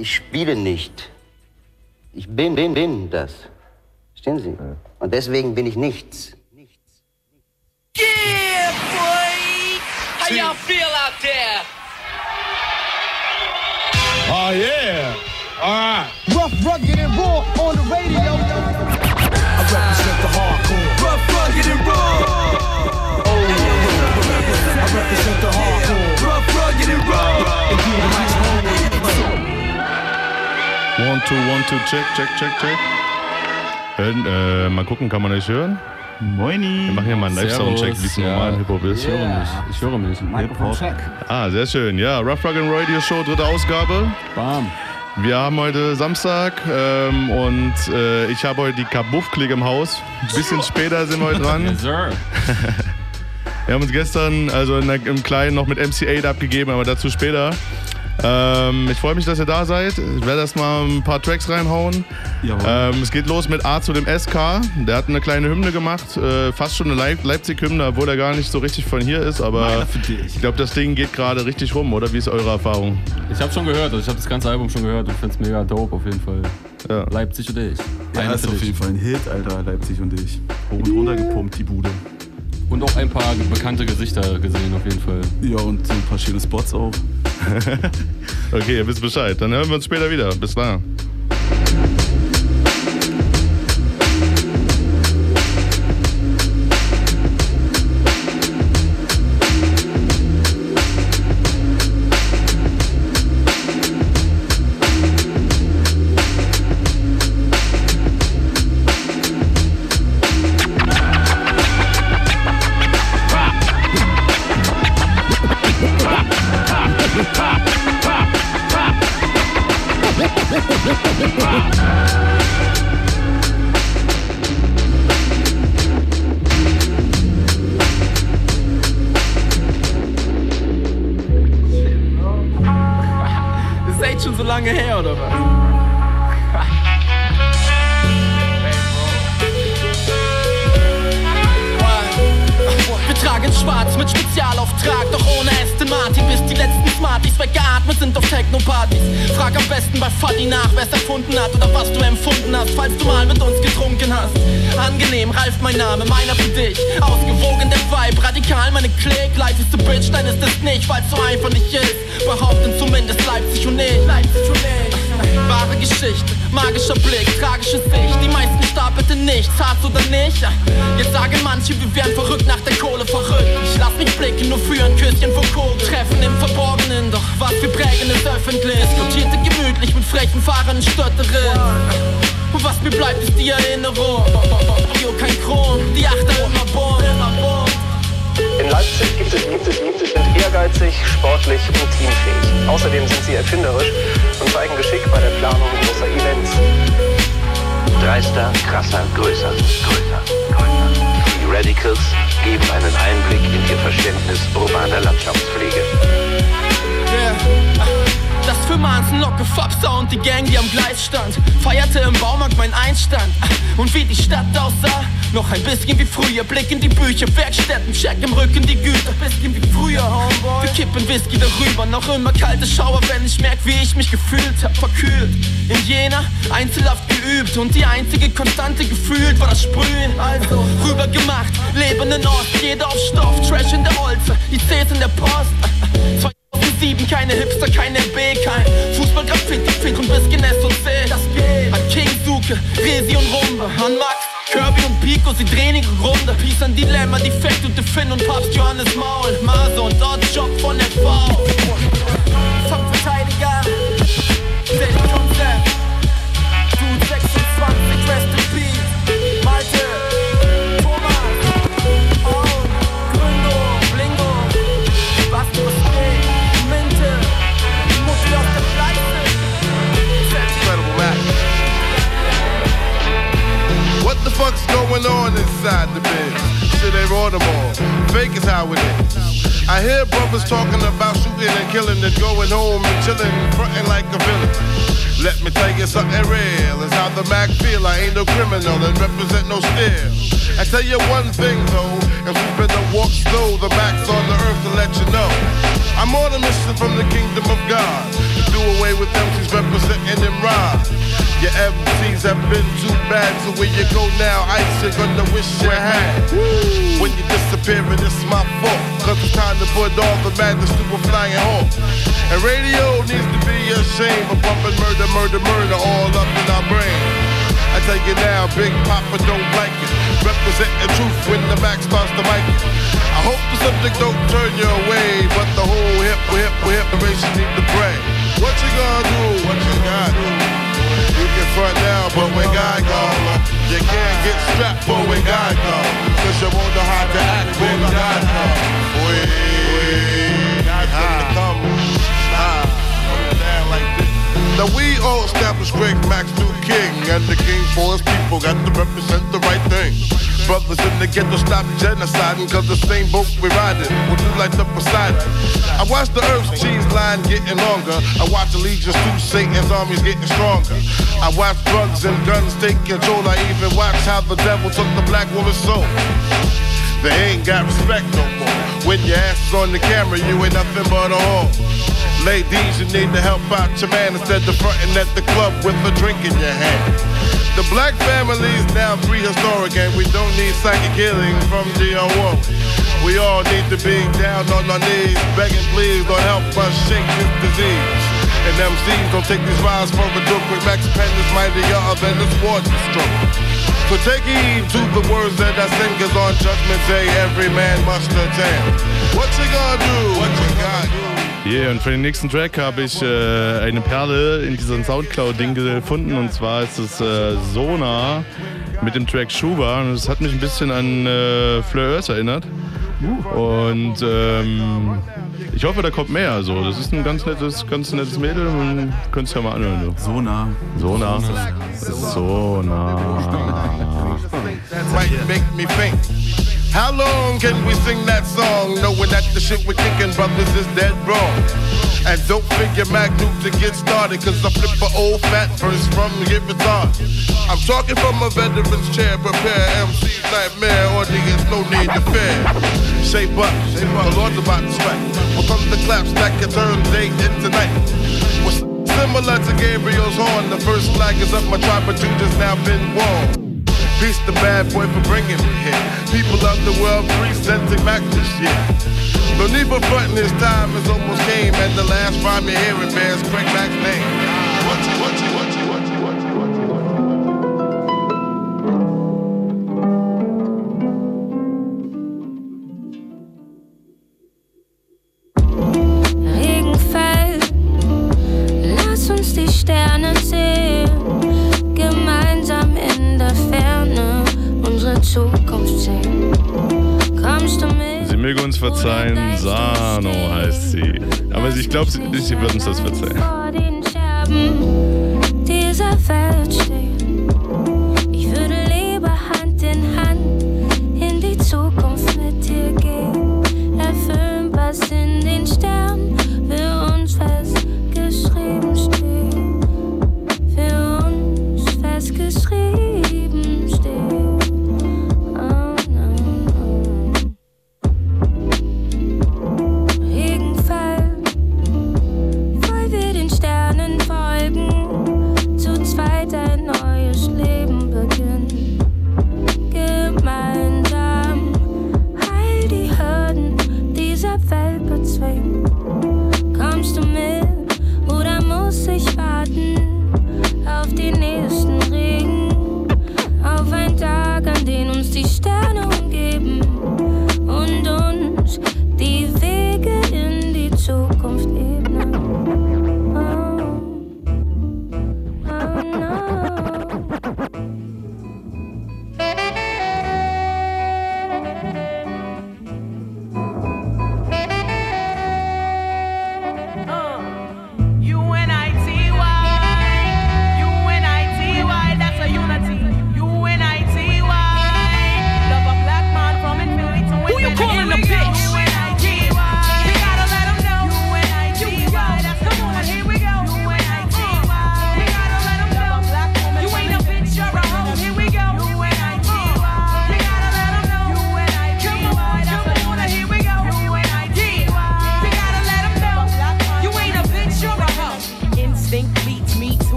ich spiele nicht. Ich bin, bin, bin das. Verstehen Sie? Und deswegen bin ich nichts. Yeah, boy! How y'all feel out there? Oh, yeah. All right. Rough, rugged, and raw on the radio. I represent the hardcore. Rough, rugged, and raw! I represent the hardcore. One, two, one, two, check, check, check, check. Hören, äh, mal gucken, kann man euch hören? Moini. Wir machen hier mal einen Live-Soundcheck, wie es Servus. normal Hip-Hop ist. Ich höre mich. Ich höre mich. Ah, sehr schön. Ja, Rough Rock and Radio Show, dritte Ausgabe. Bam. Wir haben heute Samstag ähm, und äh, ich habe heute die Kabuff-Klick im Haus. Ein bisschen später sind wir heute dran. Yes, sir. Wir haben uns gestern, also in der, im Kleinen, noch mit MC8 abgegeben, aber dazu später. Ähm, ich freue mich, dass ihr da seid. Ich werde erstmal ein paar Tracks reinhauen. Ähm, es geht los mit A zu dem SK. Der hat eine kleine Hymne gemacht, äh, fast schon eine Leip Leipzig-Hymne, obwohl er gar nicht so richtig von hier ist. Aber ich glaube, das Ding geht gerade richtig rum, oder? Wie ist eure Erfahrung? Ich habe schon gehört, also ich habe das ganze Album schon gehört und finde es mega dope auf jeden Fall. Ja. Leipzig und ich. Ja, ist auf jeden Fall ein Hit, Alter, Leipzig und ich. Hoch und runter gepumpt, die Bude. Und auch ein paar bekannte Gesichter gesehen auf jeden Fall. Ja, und so ein paar schöne Spots auch. Okay, ihr wisst Bescheid. Dann hören wir uns später wieder. Bis dann. Radicals geben einen Einblick in ihr Verständnis urbaner Landschaftspflege. Yeah. Für Mansen Locke Fabster und die Gang, die am Gleis stand. Feierte im Baumarkt mein Einstand. Und wie die Stadt aussah, noch ein bisschen wie früher. Blick in die Bücher, Werkstätten, check im Rücken die Güter. Bisschen wie früher, Homeboy. Wir kippen Whisky darüber, noch immer kalte Schauer, wenn ich merk, wie ich mich gefühlt hab. Verkühlt. In Jena, einzelhaft geübt. Und die einzige Konstante gefühlt war das Sprühen. Also, rüber gemacht, leben in Ost, jeder auf Stoff, Trash in der Holze, die Cs in der Post. 2007 keine Hipster, kein MB, kein Fußball, Graffiti, Fink und Biskin S und C. Das geht. An King Suke, Resi und Rumba, an Max, Kirby und Pico, sie drehen ihre Runde. Peace an Dilemma, Defekt und The Finn und Papst Johannes Maul. Mase und Odd Job von der V. going on inside the biz? Shit ain't Baltimore. Fake is how it is. I hear brothers talking about shooting and killing and going home and chilling, fronting like a villain. Let me tell you something real. It's how the Mac feel. I ain't no criminal and represent no steel. I tell you one thing though, if we better walk slow, the Mac's on the earth to let you know. I'm on a mission from the kingdom of God to do away with MCs representing them rhyme. Your MCs have been too bad, so where you go now, ice you're gonna wish you had. When you disappear, and it's my fault, cause it's time to put all the madness to a flying halt. And radio needs to be ashamed of bumping murder, murder, murder all up in our brain. I tell you now, Big Papa don't like it. Representing truth when the back starts to mic it. I hope the subject don't turn you away, but the whole hip, hip, hip generation need to pray. What you gonna do? What you gonna do? You can front now, but when God gone, you can't get strapped for when God gone. Cause you won't know how to act when God gone. Wait, God's gonna come. Like this. Now we all established Greg Max new king, and the king for his people got to represent the right thing. Brothers in the ghetto stop genociding, cause the same boat we riding will do like the Poseidon. I watch the earth's cheese line getting longer. I watch allegiance to Satan's armies getting stronger. I watch drugs and guns take control. I even watch how the devil took the black woman's soul. They ain't got respect no more. When your ass is on the camera, you ain't nothing but a whore. Ladies, you need to help out your man instead of fronting at the club with a drink in your hand. The black family's now prehistoric and we don't need psychic healing from Warwick. We all need to be down on our knees, begging please, Lord help us shake this disease. And MCs don't take these rhymes for a joke. With Max Penn is mightier than the sports stroke. So take heed to the words that I sing, cause on Judgment Day every man must attend. What you gonna do? What you gonna do? Yeah, und für den nächsten Track habe ich äh, eine Perle in diesem Soundcloud-Ding gefunden und zwar ist es äh, Sona mit dem Track Schuba und es hat mich ein bisschen an äh, Fleur Earth erinnert. Und ähm, ich hoffe, da kommt mehr. So, das ist ein ganz nettes, ganz nettes Mädel und könnt es ja mal anhören. So nah. So nah. So nah. How long can we sing that song knowing that the shit we're kicking, brothers, is dead wrong? And don't figure Magnum to get started, cause I flip an old fat verse from your retard. I'm talking from a veteran's chair, prepare MC's nightmare, audience, no need to fear. Shape up, shape up, the Lord's about to strike. With thunderclaps that can turn day into night. What's similar to Gabriel's horn, the first flag is up, my tribe of Judah's now been warned. Peace the bad boy for bringing me here. People of the world presenting back this year. No need for fronting, his time is almost came, and the last rhyme you're hearing bears Craig Mac's name. Ah, what you, Verzeihen, Sano heißt sie. Aber ich glaube, sie, sie wird uns das verzeihen. Vor den Scherben dieser Welt stehen.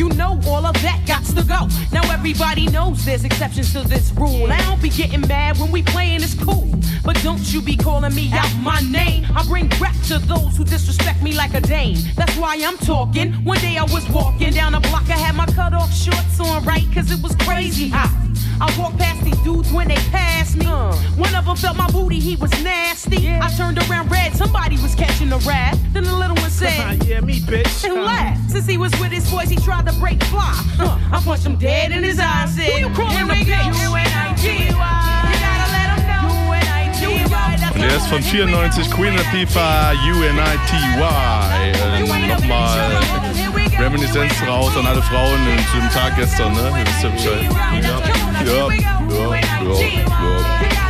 You know all of that got to go. Now everybody knows there's exceptions to this rule. I don't be getting mad when we playing it's cool, but don't you be calling me out my name. I bring rap to those who disrespect me like a dame. That's why I'm talking. One day I was walking down a block, I had my cut off shorts on right, cause it was crazy hot. I walked past these dudes when they passed me. One of them felt my booty, he was nasty. I turned around red, somebody was catching a rat. Then the little one said, Yeah, me, bitch. and laughed. Since he was with his boys, he tried to break fly. Uh, I punched him dead in his eyes. Said, Who you calling a bitch? U-N-I-T-Y. You gotta let him know. U-N-I-T-Y. That's Und er ist von 94 Queen Latifah UNITY. Äh, Nochmal Reminiszenz raus an alle Frauen zu dem Tag gestern, ne? Ihr wisst ja Bescheid. Ja, ja, ja, ja,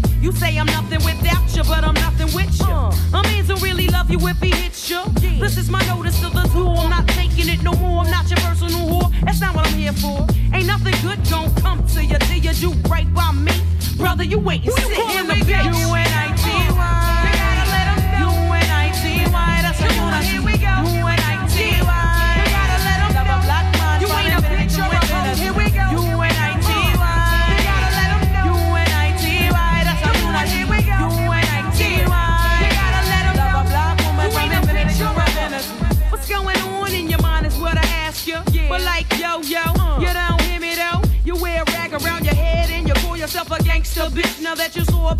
You say I'm nothing without you, but I'm nothing with you. Uh. A man don't really love you if he hits you. This is my notice to the tour. I'm not taking it no more. I'm not your personal whore. That's not what I'm here for. Ain't nothing good gon' come to you till you do right by me. Brother, you wait and sit in the bitch. You gotta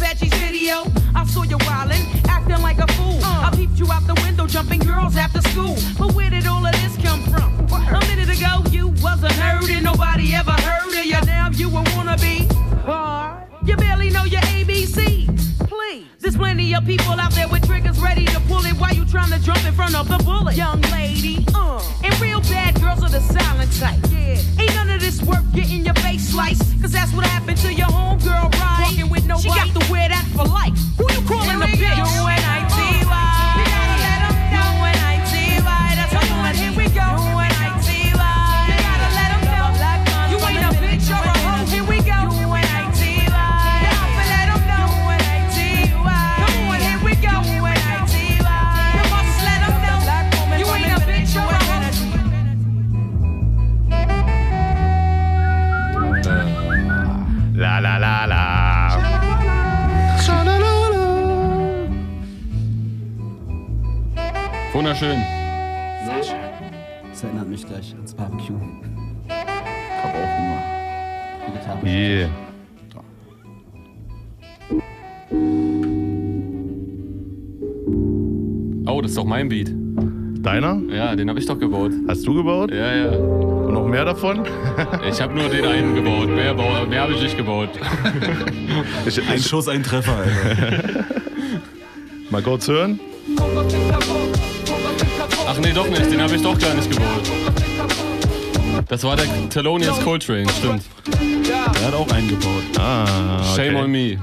Apache's video, I saw you wildin', acting like a fool. I peeped you out the window, jumping girls after school. But where did all of this come from? A minute ago you wasn't heard and nobody ever heard of you. Now you a wannabe. Hard. You barely know your ABCs. Please. There's plenty of people out there with triggers ready to pull it while you trying to jump in front of the bullet. Young lady, uh, and real bad girls are the silent type. Yeah. Ain't none of this worth getting your face sliced. Cause that's what happened to your homegirl, right? Walking with no She got to wear that for life. Who you calling a bitch? U-N-I-T-Y. Wunderschön. Sehr schön. Das erinnert mich gleich ans Barbecue. Ich hab auch Hunger. Vegetarisch. Yeah. Oh, das ist doch mein Beat. Deiner? Ja, den habe ich doch gebaut. Hast du gebaut? Ja, ja. Und noch mehr davon? Ich habe nur den einen gebaut. Mehr, bau- mehr habe ich nicht gebaut. Ein Schuss, ein Treffer, Alter. Mal kurz hören. Nee, doch nicht. Den habe ich doch gar nicht gebaut. Das war der Thelonious Coltrane, stimmt. Er hat auch einen gebaut. Ah, okay. Shame on me.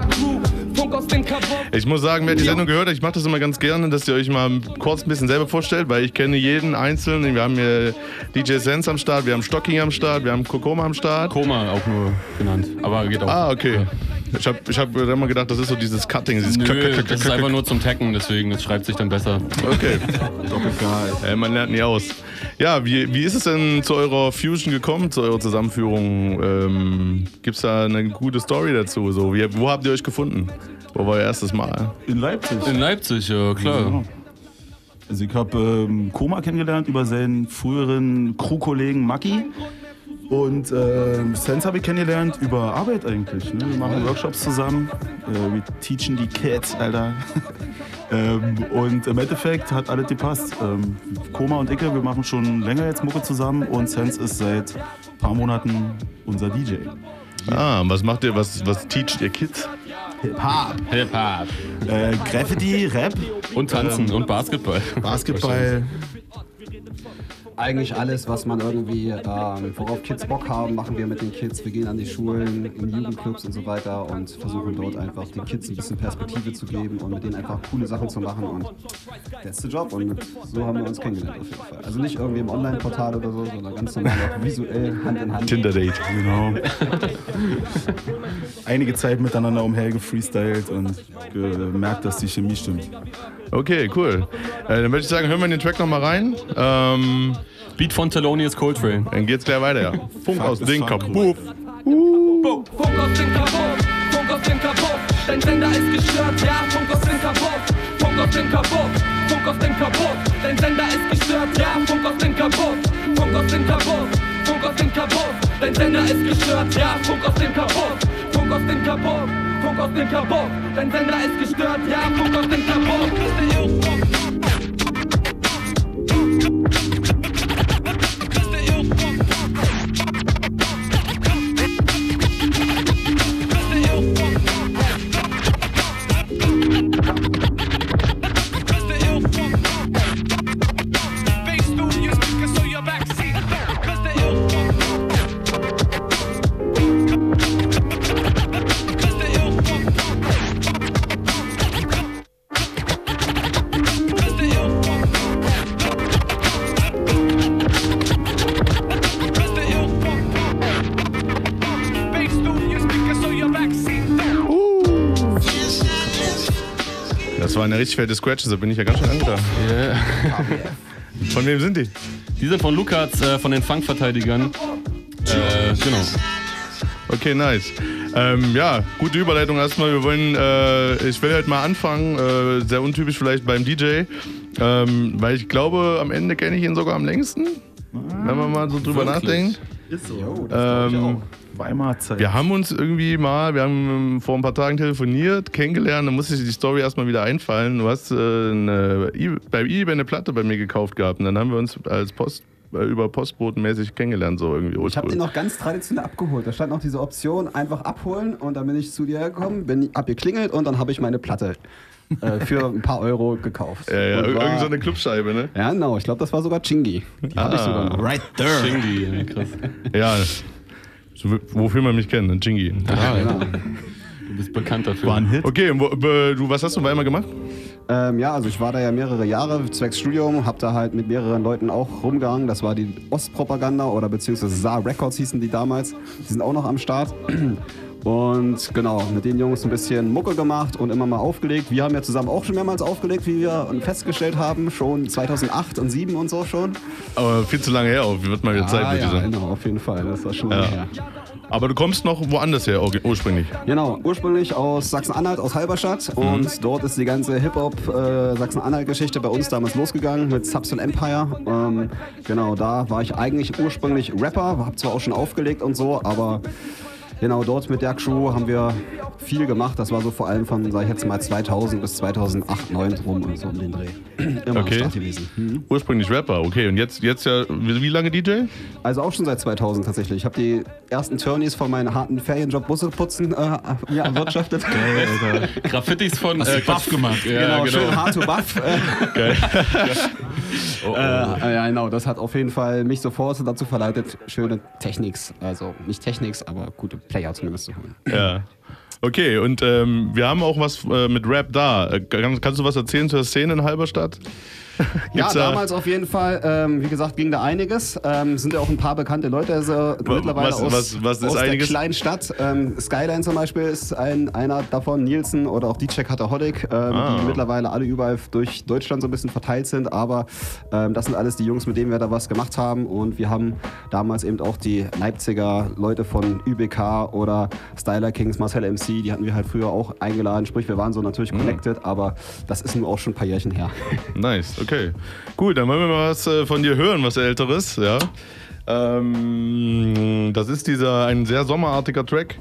Ich muss sagen, wer die Sendung gehört hat, ich mache das immer ganz gerne, dass ihr euch mal kurz ein bisschen selber vorstellt, weil ich kenne jeden Einzelnen. Wir haben hier DJ Sense am Start, wir haben Stocking am Start, wir haben Kokoma am Start. Koma auch nur genannt. Aber geht auch. Ah, okay. Ich habe ich hab immer gedacht, das ist so dieses Cutting, dieses Nö, das ist einfach nur zum Tacken, deswegen, das schreibt sich dann besser. Okay. Doch egal. Äh, man lernt nie aus. Ja, wie, wie ist es denn zu eurer Fusion gekommen, zu eurer Zusammenführung? Ähm, Gibt es da eine gute Story dazu? So, wie, wo habt ihr euch gefunden? Wo war euer erstes Mal? In Leipzig. In Leipzig, ja klar. Ja. Also ich habe ähm, Koma kennengelernt über seinen früheren Crewkollegen Maki. Und ähm, Sense habe ich kennengelernt über Arbeit eigentlich. Ne? Wir machen Workshops zusammen. Äh, wir teachen die Kids, Alter. ähm, und im Endeffekt hat alles gepasst. Ähm, Koma und Icke, wir machen schon länger jetzt Mucke zusammen. Und Sense ist seit ein paar Monaten unser DJ. Ah, was macht ihr, was, was teacht ihr Kids? Hip-Hop. Hip-Hop. Äh, Graffiti, Rap. Und Tanzen und Basketball. Basketball. Eigentlich alles, was man irgendwie, ähm, worauf Kids Bock haben, machen wir mit den Kids. Wir gehen an die Schulen, in Jugendclubs und so weiter und versuchen dort einfach den Kids ein bisschen Perspektive zu geben und mit denen einfach coole Sachen zu machen. Und that's the job. Und so haben wir uns kennengelernt auf jeden Fall. Also nicht irgendwie im Online-Portal oder so, sondern ganz normal visuell Hand in Hand. Tinder-Date. Genau. Einige Zeit miteinander umher gefreestylt und gemerkt, dass die Chemie stimmt. Okay, cool. Äh, dann würde ich sagen, hören wir in den Track nochmal rein. Ähm, Beat von Thelonious Coltrane. Dann geht's gleich weiter, ja. Funk aus ist den Funk. Aus dem Kabuff, Funk aus dem Kabuff, dein Sender ist gestört, ja, Funk aus dem Kabuff, Funk aus dem Kabuff, Funk aus dem Kabuff, dein Sender ist gestört, ja, Funk aus dem Kabuff, Funk aus dem Kabuff, Funk aus dem Kabuff, dein Sender ist gestört, ja, Funk aus dem Kabuff, Funk aus dem Kabuff, Funk aus dem Kabuff, dein Sender ist gestört, ja, Funk aus dem Kabuff. Richtig fette Scratch, da bin ich ja ganz schön angetan. Von wem sind die? Die sind von Lukas, äh, von den Fangverteidigern. Äh, genau. Okay, nice. Ähm, ja, gute Überleitung erstmal. Wir wollen, äh, ich will halt mal anfangen, äh, sehr untypisch vielleicht beim DJ, ähm, weil ich glaube, am Ende kenne ich ihn sogar am längsten, wenn man mal so drüber Wirklich? nachdenkt. Ist so. Ähm, Weimarer Zeit. wir haben uns irgendwie mal, wir haben vor ein paar Tagen telefoniert, kennengelernt, da musste ich die Story erstmal wieder einfallen. Du hast äh, eine, E- bei eBay eine Platte bei mir gekauft gehabt und dann haben wir uns als Post, äh, über Postbotenmäßig kennengelernt, so irgendwie Ich habe den noch ganz traditionell abgeholt. Da stand noch diese Option, einfach abholen und dann bin ich zu dir gekommen, bin, hab geklingelt und dann habe ich meine Platte äh, für ein paar Euro gekauft. Ja, ja, irgend so eine Clubscheibe, ne? Ja, genau. Ich glaube, das war sogar Chingy. Die habe ich Ah. sogar noch. Right there. Chingy, ja, krass. Ja, so, wofür man mich kennt, ein Jingy. Ja, genau. Du bist bekannt dafür. War ein Hit. Okay, wo, du, was hast du bei einmal gemacht? Ähm, ja, also ich war da ja mehrere Jahre zwecks Studium, hab da halt mit mehreren Leuten auch rumgehangen. Das war die Ostpropaganda oder beziehungsweise Saar Records hießen die damals. Die sind auch noch am Start. Und genau, mit den Jungs ein bisschen Mucke gemacht und immer mal aufgelegt. Wir haben ja zusammen auch schon mehrmals aufgelegt, wie wir festgestellt haben, schon 2008 und 2007 und so schon. Aber viel zu lange her, auf. wird mal wieder Zeit ah, mit ja, dieser. genau, auf jeden Fall. Das war schon lange Ja. her. Aber du kommst noch woanders her, ur- ursprünglich. Genau, ursprünglich aus Sachsen-Anhalt, aus Halberstadt. Und dort ist die ganze Hip-Hop-Sachsen-Anhalt-Geschichte bei uns damals losgegangen mit Subs und Empire. Ähm, genau, da war ich eigentlich ursprünglich Rapper, hab zwar auch schon aufgelegt und so, aber genau dort mit der Crew haben wir viel gemacht. Das war so vor allem von, sag ich jetzt mal, 2000 bis 2008, 2009 rum und so um den Dreh. Immer am Okay. Start gewesen. Mhm. Ursprünglich Rapper, okay. Und jetzt, jetzt ja, wie, lange DJ? Also auch schon seit 2000 tatsächlich. Ich habe die ersten Turnies von meinem harten Ferienjob Busse putzen äh, ja, erwirtschaftet. Graffitis von Hast du äh, Buff gemacht? genau, Ja, schön hard to buff. Äh, Geil. Oh, oh. äh, ja, genau, das hat auf jeden Fall mich sofort dazu verleitet, schöne Techniks, also nicht Techniks, aber gute Player zumindest zu holen. ja. Okay, und ähm, wir haben auch was äh, mit Rap da. Äh, Kannst, kannst du was erzählen zur Szene in Halberstadt? Ja, damals auf jeden Fall. Ähm, wie gesagt, ging da einiges. Ähm, sind ja auch ein paar bekannte Leute also mittlerweile was- aus, was- was ist aus der kleinen Stadt. Ähm, Skyline zum Beispiel ist ein, einer davon, Nielsen oder auch DJ Kataholic, ähm, Ah. die mittlerweile alle überall durch Deutschland so ein bisschen verteilt sind. Aber ähm, das sind alles die Jungs, mit denen wir da was gemacht haben. Und wir haben damals eben auch die Leipziger Leute von ÜBK oder Styler Kings, Marcel MC, die hatten wir halt früher auch eingeladen. Sprich, wir waren so natürlich Mhm. connected, aber das ist nun auch schon ein paar Jährchen her. Nice, okay. Cool, dann wollen wir mal was äh, von dir hören, was Älteres, ja. Ähm, das ist dieser, ein sehr sommerartiger Track.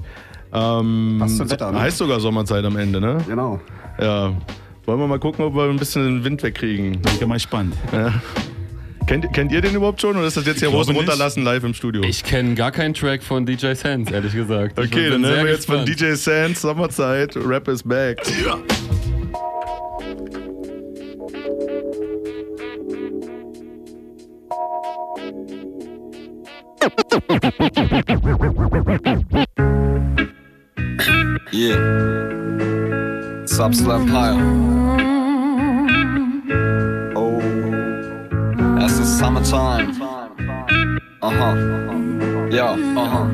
Ähm, Passt zum Wetter, ne? Heißt sogar Sommerzeit am Ende, ne? Genau. Ja. Wollen wir mal gucken, ob wir ein bisschen den Wind wegkriegen. Bin ich mal gespannt. Ja. Kennt, kennt ihr den überhaupt schon oder ist das jetzt hier nicht. runterlassen live im Studio? Ich kenne gar keinen Track von DJ Sense, ehrlich gesagt. Ich okay, bin dann hören wir jetzt von gespannt. DJ Sands Sommerzeit. Rap is back. Yeah. Subslam Empire. Oh. Es ist Summertime. Aha. Ja, aha.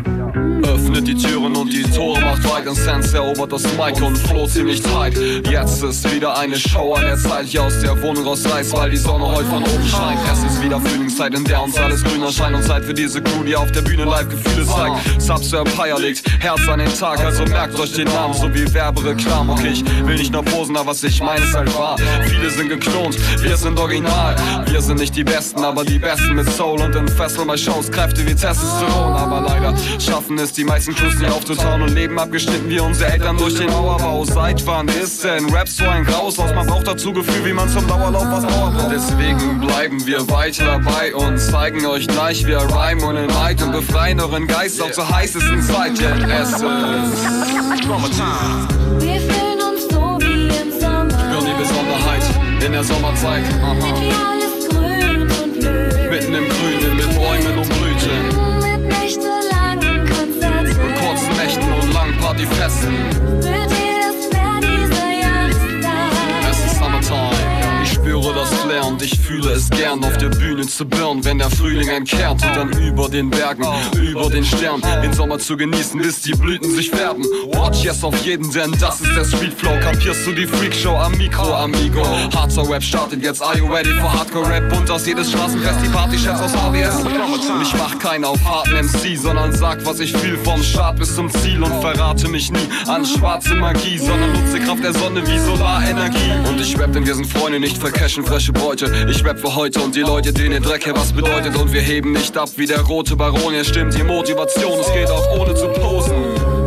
Öffnet die Türen und die Tore macht weit und Sense erobert das Mic und Flo ziemlich tight. Jetzt ist wieder eine Show an der Zeit, ich aus der Wohnung rausreiß, weil die Sonne heute von oben scheint. Es ist wieder Frühlingszeit, in der uns alles grün erscheint und Zeit für diese Crew, die auf der Bühne live Gefühle zeigt. Subs Empire legt Herz an den Tag, also merkt euch den Namen, so wie Werbereklam. Okay, ich will nicht nur posen, aber was ich meine ist halt wahr. Viele sind geklont, wir sind original. Wir sind nicht die Besten, aber die Besten mit Soul und Festival bei Shows Kräfte wie Testosteron. Aber leider schaffen es die meisten Crews nicht aufzutauen und leben abgeschnitten wie unsere Eltern durch den Mauerbau. Seit wann ist denn Rap so ein Graus aus? Man braucht dazu Gefühl, wie man zum Dauerlauf was Power braucht. Deswegen bleiben wir weiter dabei und zeigen euch gleich, wir rhyme und in Might und befreien euren Geist auch zur heißesten Zeit, denn es ist Summertime. Wir fühlen uns so wie im Sommer. Spüren die Besonderheit in der Sommerzeit. Aha. Grün. Mitten im Grünen mit Bäumen und Blüten. Und Flair und ich fühle es gern auf der Bühne zu birnen, wenn der Frühling einkehrt und dann über den Bergen, über den Sternen, den Sommer zu genießen, bis die Blüten sich färben. Watch yes auf jeden, denn das ist der Street Flow. Kapierst du die Freakshow am Mikro, amigo? Hardcore Rap startet jetzt, are you ready for Hardcore Rap? Bunt aus jedes Straßenfest, die Partychefs aus AWS. Ich mach keinen auf harten MC, sondern sag, was ich fühl vom Start bis zum Ziel und verrate mich nie an schwarze Magie, sondern nutze Kraft der Sonne wie Solarenergie. Und ich rap, denn wir sind Freunde, nicht vercashen frische Beute. Ich rap für heute und die Leute, denen Dreck hier was bedeutet. Und wir heben nicht ab wie der rote Baron. Hier stimmt die Motivation, es geht auch ohne zu posen.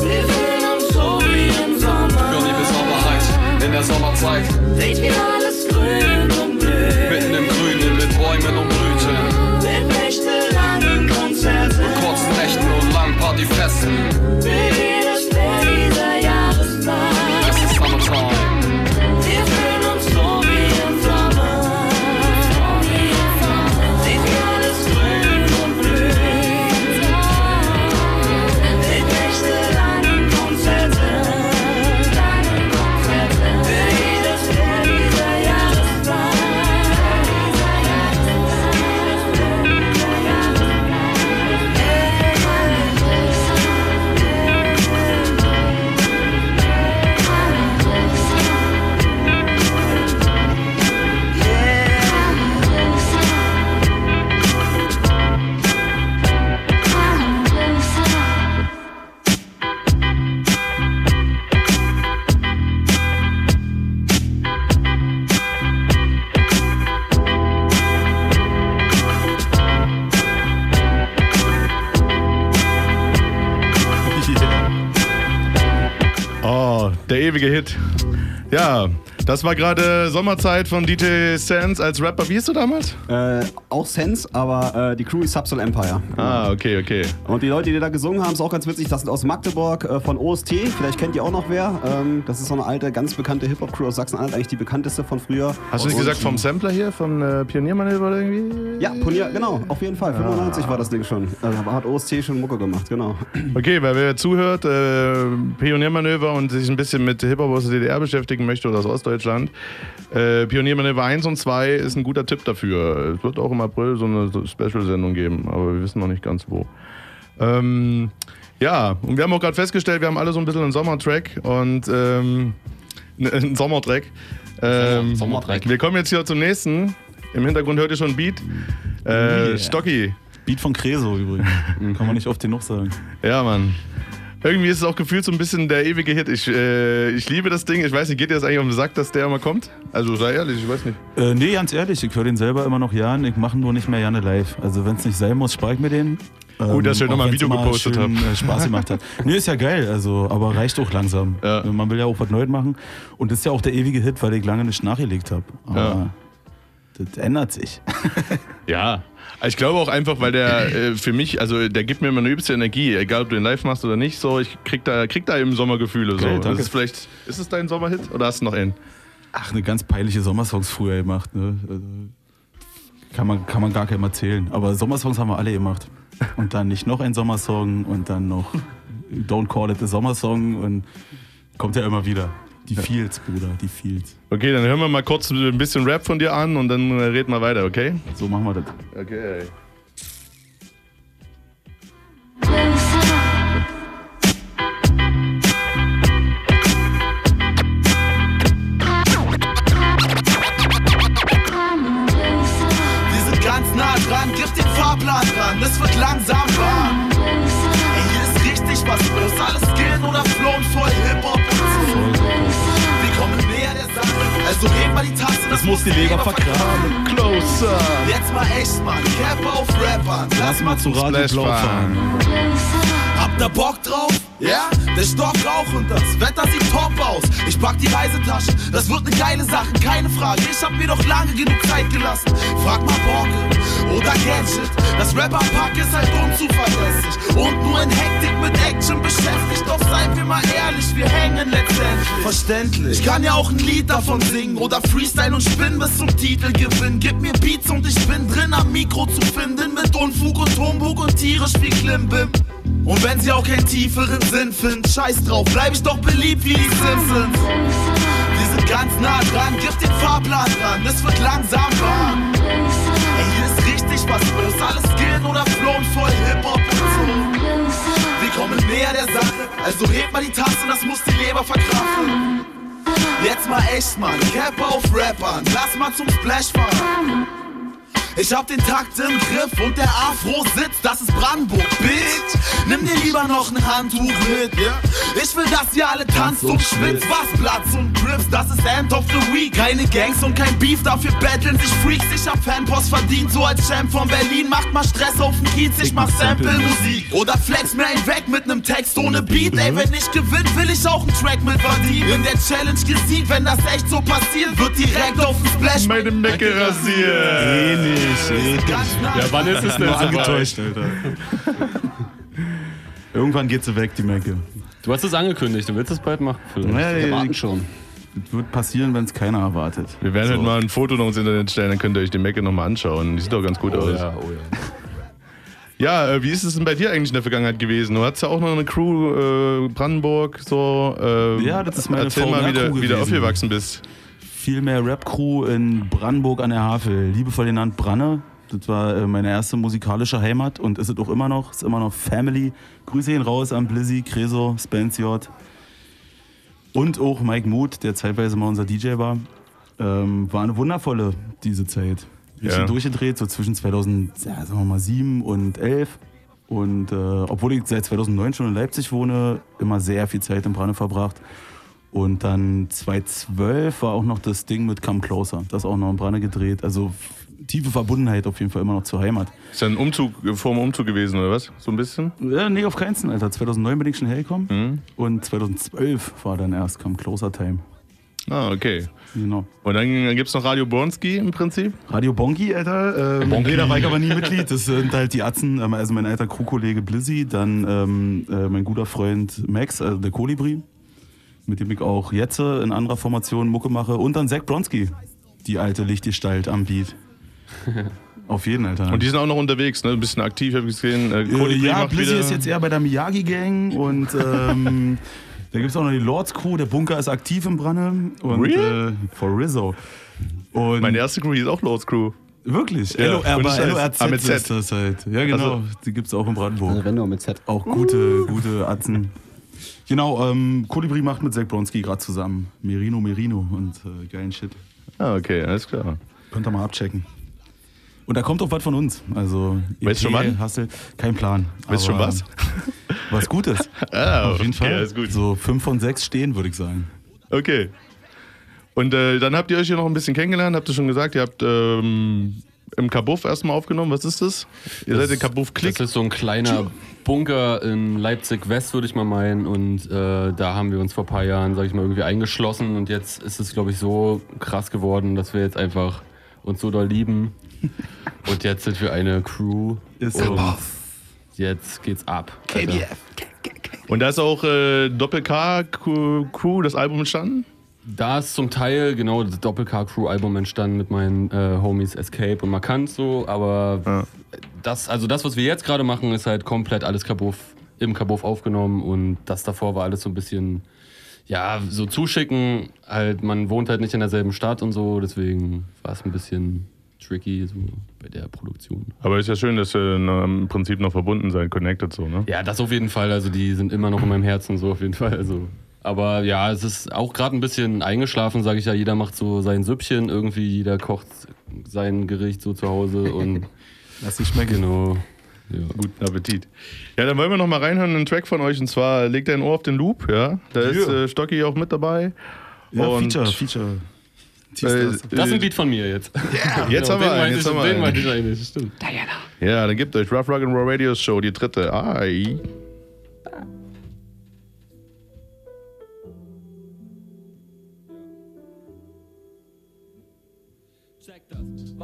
Wir fühlen uns so wie im Sommer. Spüren die Besonderheit in der Sommerzeit. Seht wie alles grün und blüht. Mitten im Grünen mit Bäumen und Blüten. Mit nächtelangen Konzerten. Und kurzen Nächten und langen Partyfesten. Ewige Hit. Ja, das war gerade Sommerzeit von DJ Sands als Rapper. Wie hieß du damals? Äh, auch Sense, aber äh, die Crew ist Subsoul Empire. Ah, okay, okay. Und die Leute, die da gesungen haben, ist auch ganz witzig. Das sind aus Magdeburg äh, von OST. Vielleicht kennt ihr auch noch wer. Ähm, das ist so eine alte, ganz bekannte Hip-Hop-Crew aus Sachsen-Anhalt, eigentlich die bekannteste von früher. Hast du nicht gesagt vom Sampler hier, von äh, Pioniermanöver oder irgendwie? Ja, Pionier, genau, auf jeden Fall. 95 war das Ding schon. Also hat OST schon Mucke gemacht, genau. Okay, wer, wer zuhört, äh, Pioniermanöver und sich ein bisschen mit Hip-Hop aus der DDR beschäftigen möchte oder aus Ostdeutschland, äh, Pioniermanöver 1 und 2 ist ein guter Tipp dafür. Es wird auch im April so eine Special-Sendung geben, aber wir wissen noch nicht ganz wo. Ähm, ja, und wir haben auch gerade festgestellt, wir haben alle so ein bisschen einen Sommertrack und ähm, einen Sommertrack. Ähm, Sommertrack. Wir kommen jetzt hier zum nächsten. Im Hintergrund hört ihr schon Beat. Äh, Yeah. Stocki. Beat von Creso übrigens. Kann man nicht oft genug sagen. Ja, Mann. Irgendwie ist es auch gefühlt so ein bisschen der ewige Hit. Ich, äh, ich liebe das Ding. Ich weiß nicht, geht dir das eigentlich auf den Sack, dass der immer kommt? Also sei ehrlich, ich weiß nicht. Äh, nee, ganz ehrlich, ich höre den selber immer noch gerne. Ich mache nur nicht mehr gerne live. Also wenn es nicht sein muss, spare ich mir den. Gut, dass ich auch noch mal ein Video gepostet schön, hab. Äh, Spaß gemacht hat. nee, ist ja geil, also, aber reicht auch langsam. Man will ja auch was Neues machen. Und das ist ja auch der ewige Hit, weil ich lange nicht nachgelegt habe. Aber Ja. das ändert sich. Ja. Ich glaube auch einfach, weil der äh, für mich, also der gibt mir immer eine übelste Energie, egal ob du den live machst oder nicht, so, ich krieg da, krieg da im Sommer Gefühle. So. Geil, das ist vielleicht, ist es dein Sommerhit oder hast du noch einen? Ach, eine ganz peinliche Sommersongs früher gemacht. Ne? Also, kann, man, kann man gar keinem erzählen. Aber Sommersongs haben wir alle gemacht. Und dann nicht noch ein Sommersong und dann noch Don't Call It a Sommersong und kommt ja immer wieder. Die Fields, Bruder, die Fields. Okay, dann hören wir mal kurz ein bisschen Rap von dir an und dann reden wir weiter, okay? So machen wir das. Okay. Wir sind ganz nah dran, gib den Fahrplan dran, es wird langsam warm. Ey, hier ist richtig was los, alles Skin oder Flown voll Hip-Hop also heb mal die Tasse, das, muss die Leber vergraben. Closer. Jetzt mal echt, Mann, Cap auf Rappern, lass mal zu Radio Blau fahren. Habt ihr Bock drauf? Ja? Der Stock auch und das Wetter sieht top aus. Ich pack die Reisetasche, das wird ne geile Sache, keine Frage. Ich hab mir doch lange genug Zeit gelassen. Frag mal Borke oder Gadget. Das Rapper-Pack ist halt unzuverlässig und nur in Hektik mit Action beschäftigt. Doch seien wir mal ehrlich, wir hängen letztendlich. Verständlich. Ich kann ja auch ein Lied davon singen oder Freestyle und spinnen bis zum Titelgewinn. Gib mir Beats und ich bin drin am Mikro zu finden mit Unfug und Humbug und tierisch wie Klimbim. Und wenn sie auch keinen tieferen Sinn finden, scheiß drauf, bleib ich doch beliebt wie die Simpsons. Wir sind ganz nah dran, gib den Fahrplan dran, es wird langsam warm. Ey, hier ist richtig was los, alles Skin oder Flown voll Hip-Hop und. Wir kommen näher der Sache, also heb mal die Tasse, das muss die Leber verkraften. Jetzt mal echt, Mann, Cap auf Rappern, lass mal zum Splash fahren. Ich hab den Takt im Griff und der Afro sitzt, das ist Brandenburg, Bitch. Nimm dir lieber noch ein Handtuch mit, ja? Ich will, dass ihr alle tanzt und schwitzt, was Platz und Grips, das ist End of the Week. Keine Gangs und kein Beef, dafür betteln sich Freaks. Ich hab Fanpost verdient, so als Champ von Berlin. Macht mal Stress auf den Kiez, ich mach Sample-Musik. Oder flex mir einen weg mit nem Text ohne Beat. Ey, wenn ich gewinn, will ich auch einen Track mit verdienen. In der Challenge gesiegt, wenn das echt so passiert, wird direkt auf den Splash Meine Mecke rasiert. Eh nicht, eh nicht. Ja, wann ist es denn Nur angetäuscht, Alter. Irgendwann geht sie weg, die Mecke. Du hast es angekündigt, du willst es bald machen. Vielleicht. Ja, Wir warten ich- schon. Das wird passieren, wenn es keiner erwartet. Wir werden So. heute mal ein Foto noch ins Internet stellen, dann könnt ihr euch die Mecke nochmal anschauen. Die sieht doch ganz gut Oh aus. ja, oh ja. Ja, äh, wie ist es denn bei dir eigentlich in der Vergangenheit gewesen? Du hattest ja auch noch eine Crew, äh, Brandenburg, so. Äh, Ja, das ist meine Erzähl mal, wie du, wie aufgewachsen bist. Viel mehr Rap-Crew in Brandenburg an der Havel. Liebevoll genannt Branne. Das war äh, meine erste musikalische Heimat und ist es auch immer noch. Ist immer noch Family. Grüße ihn raus an Blizzy, Creso, Spence J. Und auch Mike Mood, der zeitweise mal unser DJ war. Ähm, war eine wundervolle, diese Zeit. Richtig Ja. durchgedreht, so zwischen 2000, ja, sagen wir mal, 7 und 11. Und äh, obwohl ich seit 2009 schon in Leipzig wohne, immer sehr viel Zeit in Branne verbracht. Und dann 2012 war auch noch das Ding mit Come Closer. Das auch noch in Branne gedreht. Also tiefe Verbundenheit auf jeden Fall immer noch zur Heimat. Ist ja ein Umzug, vor dem Umzug gewesen, oder was? So ein bisschen? Ja, nee, auf keinen Fall, Alter. 2009 bin ich schon hergekommen. Mhm. Und 2012 war dann erst Come Closer Time. Ah, okay. Genau. Und dann gibt es noch Radio Bornski im Prinzip? Radio Bonki, Alter. Ähm, Bonki. Nee, da war ich aber nie Mitglied. Das sind halt die Atzen. Ähm, Also mein alter Crewkollege Blizzy, dann ähm, äh, mein guter Freund Max, also der Kolibri, mit dem ich auch jetzt in anderer Formation Mucke mache. Und dann Zack Bronski, die alte Lichtgestalt am Beat. Auf jeden, Alter. Und die sind auch noch unterwegs, ne? Ein bisschen aktiv, habe ich gesehen. Äh, Äh, ja, Blizzy ist jetzt eher bei der Miyagi Gang und ähm, da gibt es auch noch die Lords Crew. Der Bunker ist aktiv im Branne. Und, Real? Äh, for Rizzo. Und Meine erste Crew ist auch Lords Crew. Wirklich? Ja, LOR, ohne aber. LORZ mit Z. ist das halt. Ja, genau. Also- Die gibt es auch in Brandenburg. Also wenn nur mit Z. Auch gute, gute Atzen. Genau, ähm, Kolibri macht mit Zack Bronski gerade zusammen. Merino, Merino und äh, geilen Shit. Ah, okay, alles klar. Könnt ihr mal abchecken. Und da kommt auch was von uns. Also, Weißt du schon wann? Hustle, kein Plan. Weißt du schon was? Was Gutes. Ah, Auf jeden okay, Fall. alles gut. So fünf von sechs stehen, würde ich sagen. Okay. Und äh, dann habt ihr euch hier noch ein bisschen kennengelernt, habt ihr schon gesagt, ihr habt ähm, im Kabuff erstmal aufgenommen. Was ist das? Ihr seid der Kabuff Klick. Das ist so ein kleiner Bunker in Leipzig West, würde ich mal meinen. Und äh, da haben wir uns vor ein paar Jahren, sag ich mal, irgendwie eingeschlossen. Und jetzt ist es, glaube ich, so krass geworden, dass wir jetzt einfach uns so doll lieben. Und jetzt sind wir eine Crew. Ist und jetzt geht's ab. Alter. Und da ist auch äh, Doppel-K-Crew, das Album entstanden? Da ist zum Teil genau das Doppel-K-Crew-Album entstanden mit meinen äh, Homies Escape und Markant so, aber das, also das, was wir jetzt gerade machen, ist halt komplett alles Kabuff, im Kabuff aufgenommen und das davor war alles so ein bisschen, ja, so zuschicken, halt, man wohnt halt nicht in derselben Stadt und so, deswegen war es ein bisschen tricky so bei der Produktion. Aber ist ja schön, dass wir na, im Prinzip noch verbunden sein, connected so, ne? Ja, das auf jeden Fall. Also die sind immer noch in meinem Herzen so auf jeden Fall. Also, aber ja, es ist auch gerade ein bisschen eingeschlafen, sage ich ja. Jeder macht so sein Süppchen irgendwie, jeder kocht sein Gericht so zu Hause und lass sich schmecken. Genau. Ja. Guten Appetit. Ja, dann wollen wir noch mal reinhören in einen Track von euch und zwar legt dein Ohr auf den Loop, ja. Da ist Ja. äh, Stocky auch mit dabei. Ja, und Feature, Feature. Äh, Das ist ein Beat von mir jetzt. Jetzt haben wir einen, jetzt ich- haben wir den meinte ich eigentlich, stimmt. Ja, dann gebt euch Rough Rock and Roll Radio Show, die dritte. Ai.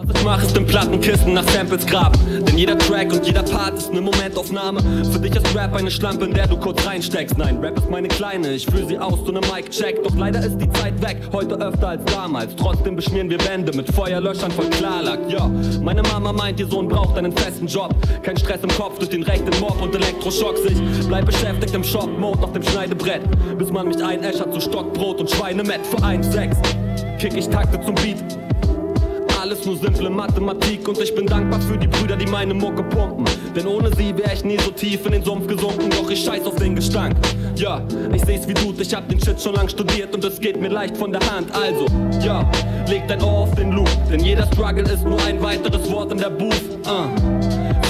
Was ich mache, ist in Plattenkisten nach Samples graben. Denn jeder Track und jeder Part ist eine Momentaufnahme. Für dich ist Rap eine Schlampe, in der du kurz reinsteckst. Nein, Rap ist meine Kleine, ich fühle sie aus, so ne Mic-Check. Doch leider ist die Zeit weg, heute öfter als damals. Trotzdem beschmieren wir Wände mit Feuerlöschern voll Klarlack. Ja, meine Mama meint, ihr Sohn braucht einen festen Job. Kein Stress im Kopf durch den rechten Mob und Elektroschocks. Ich bleib beschäftigt im Shop-Mode auf dem Schneidebrett. Bis man mich einäschert zu Stockbrot und Schweinemett für 1,6. Kick ich Takte zum Beat. Alles nur simple Mathematik und ich bin dankbar für die Brüder, die meine Mucke pumpen. Denn ohne sie wär ich nie so tief in den Sumpf gesunken, doch ich scheiß auf den Gestank. Ja, ich seh's wie du, ich hab den Shit schon lang studiert und es geht mir leicht von der Hand. Also, ja, leg dein Ohr auf den Loop, denn jeder Struggle ist nur ein weiteres Wort in der Booth. Uh.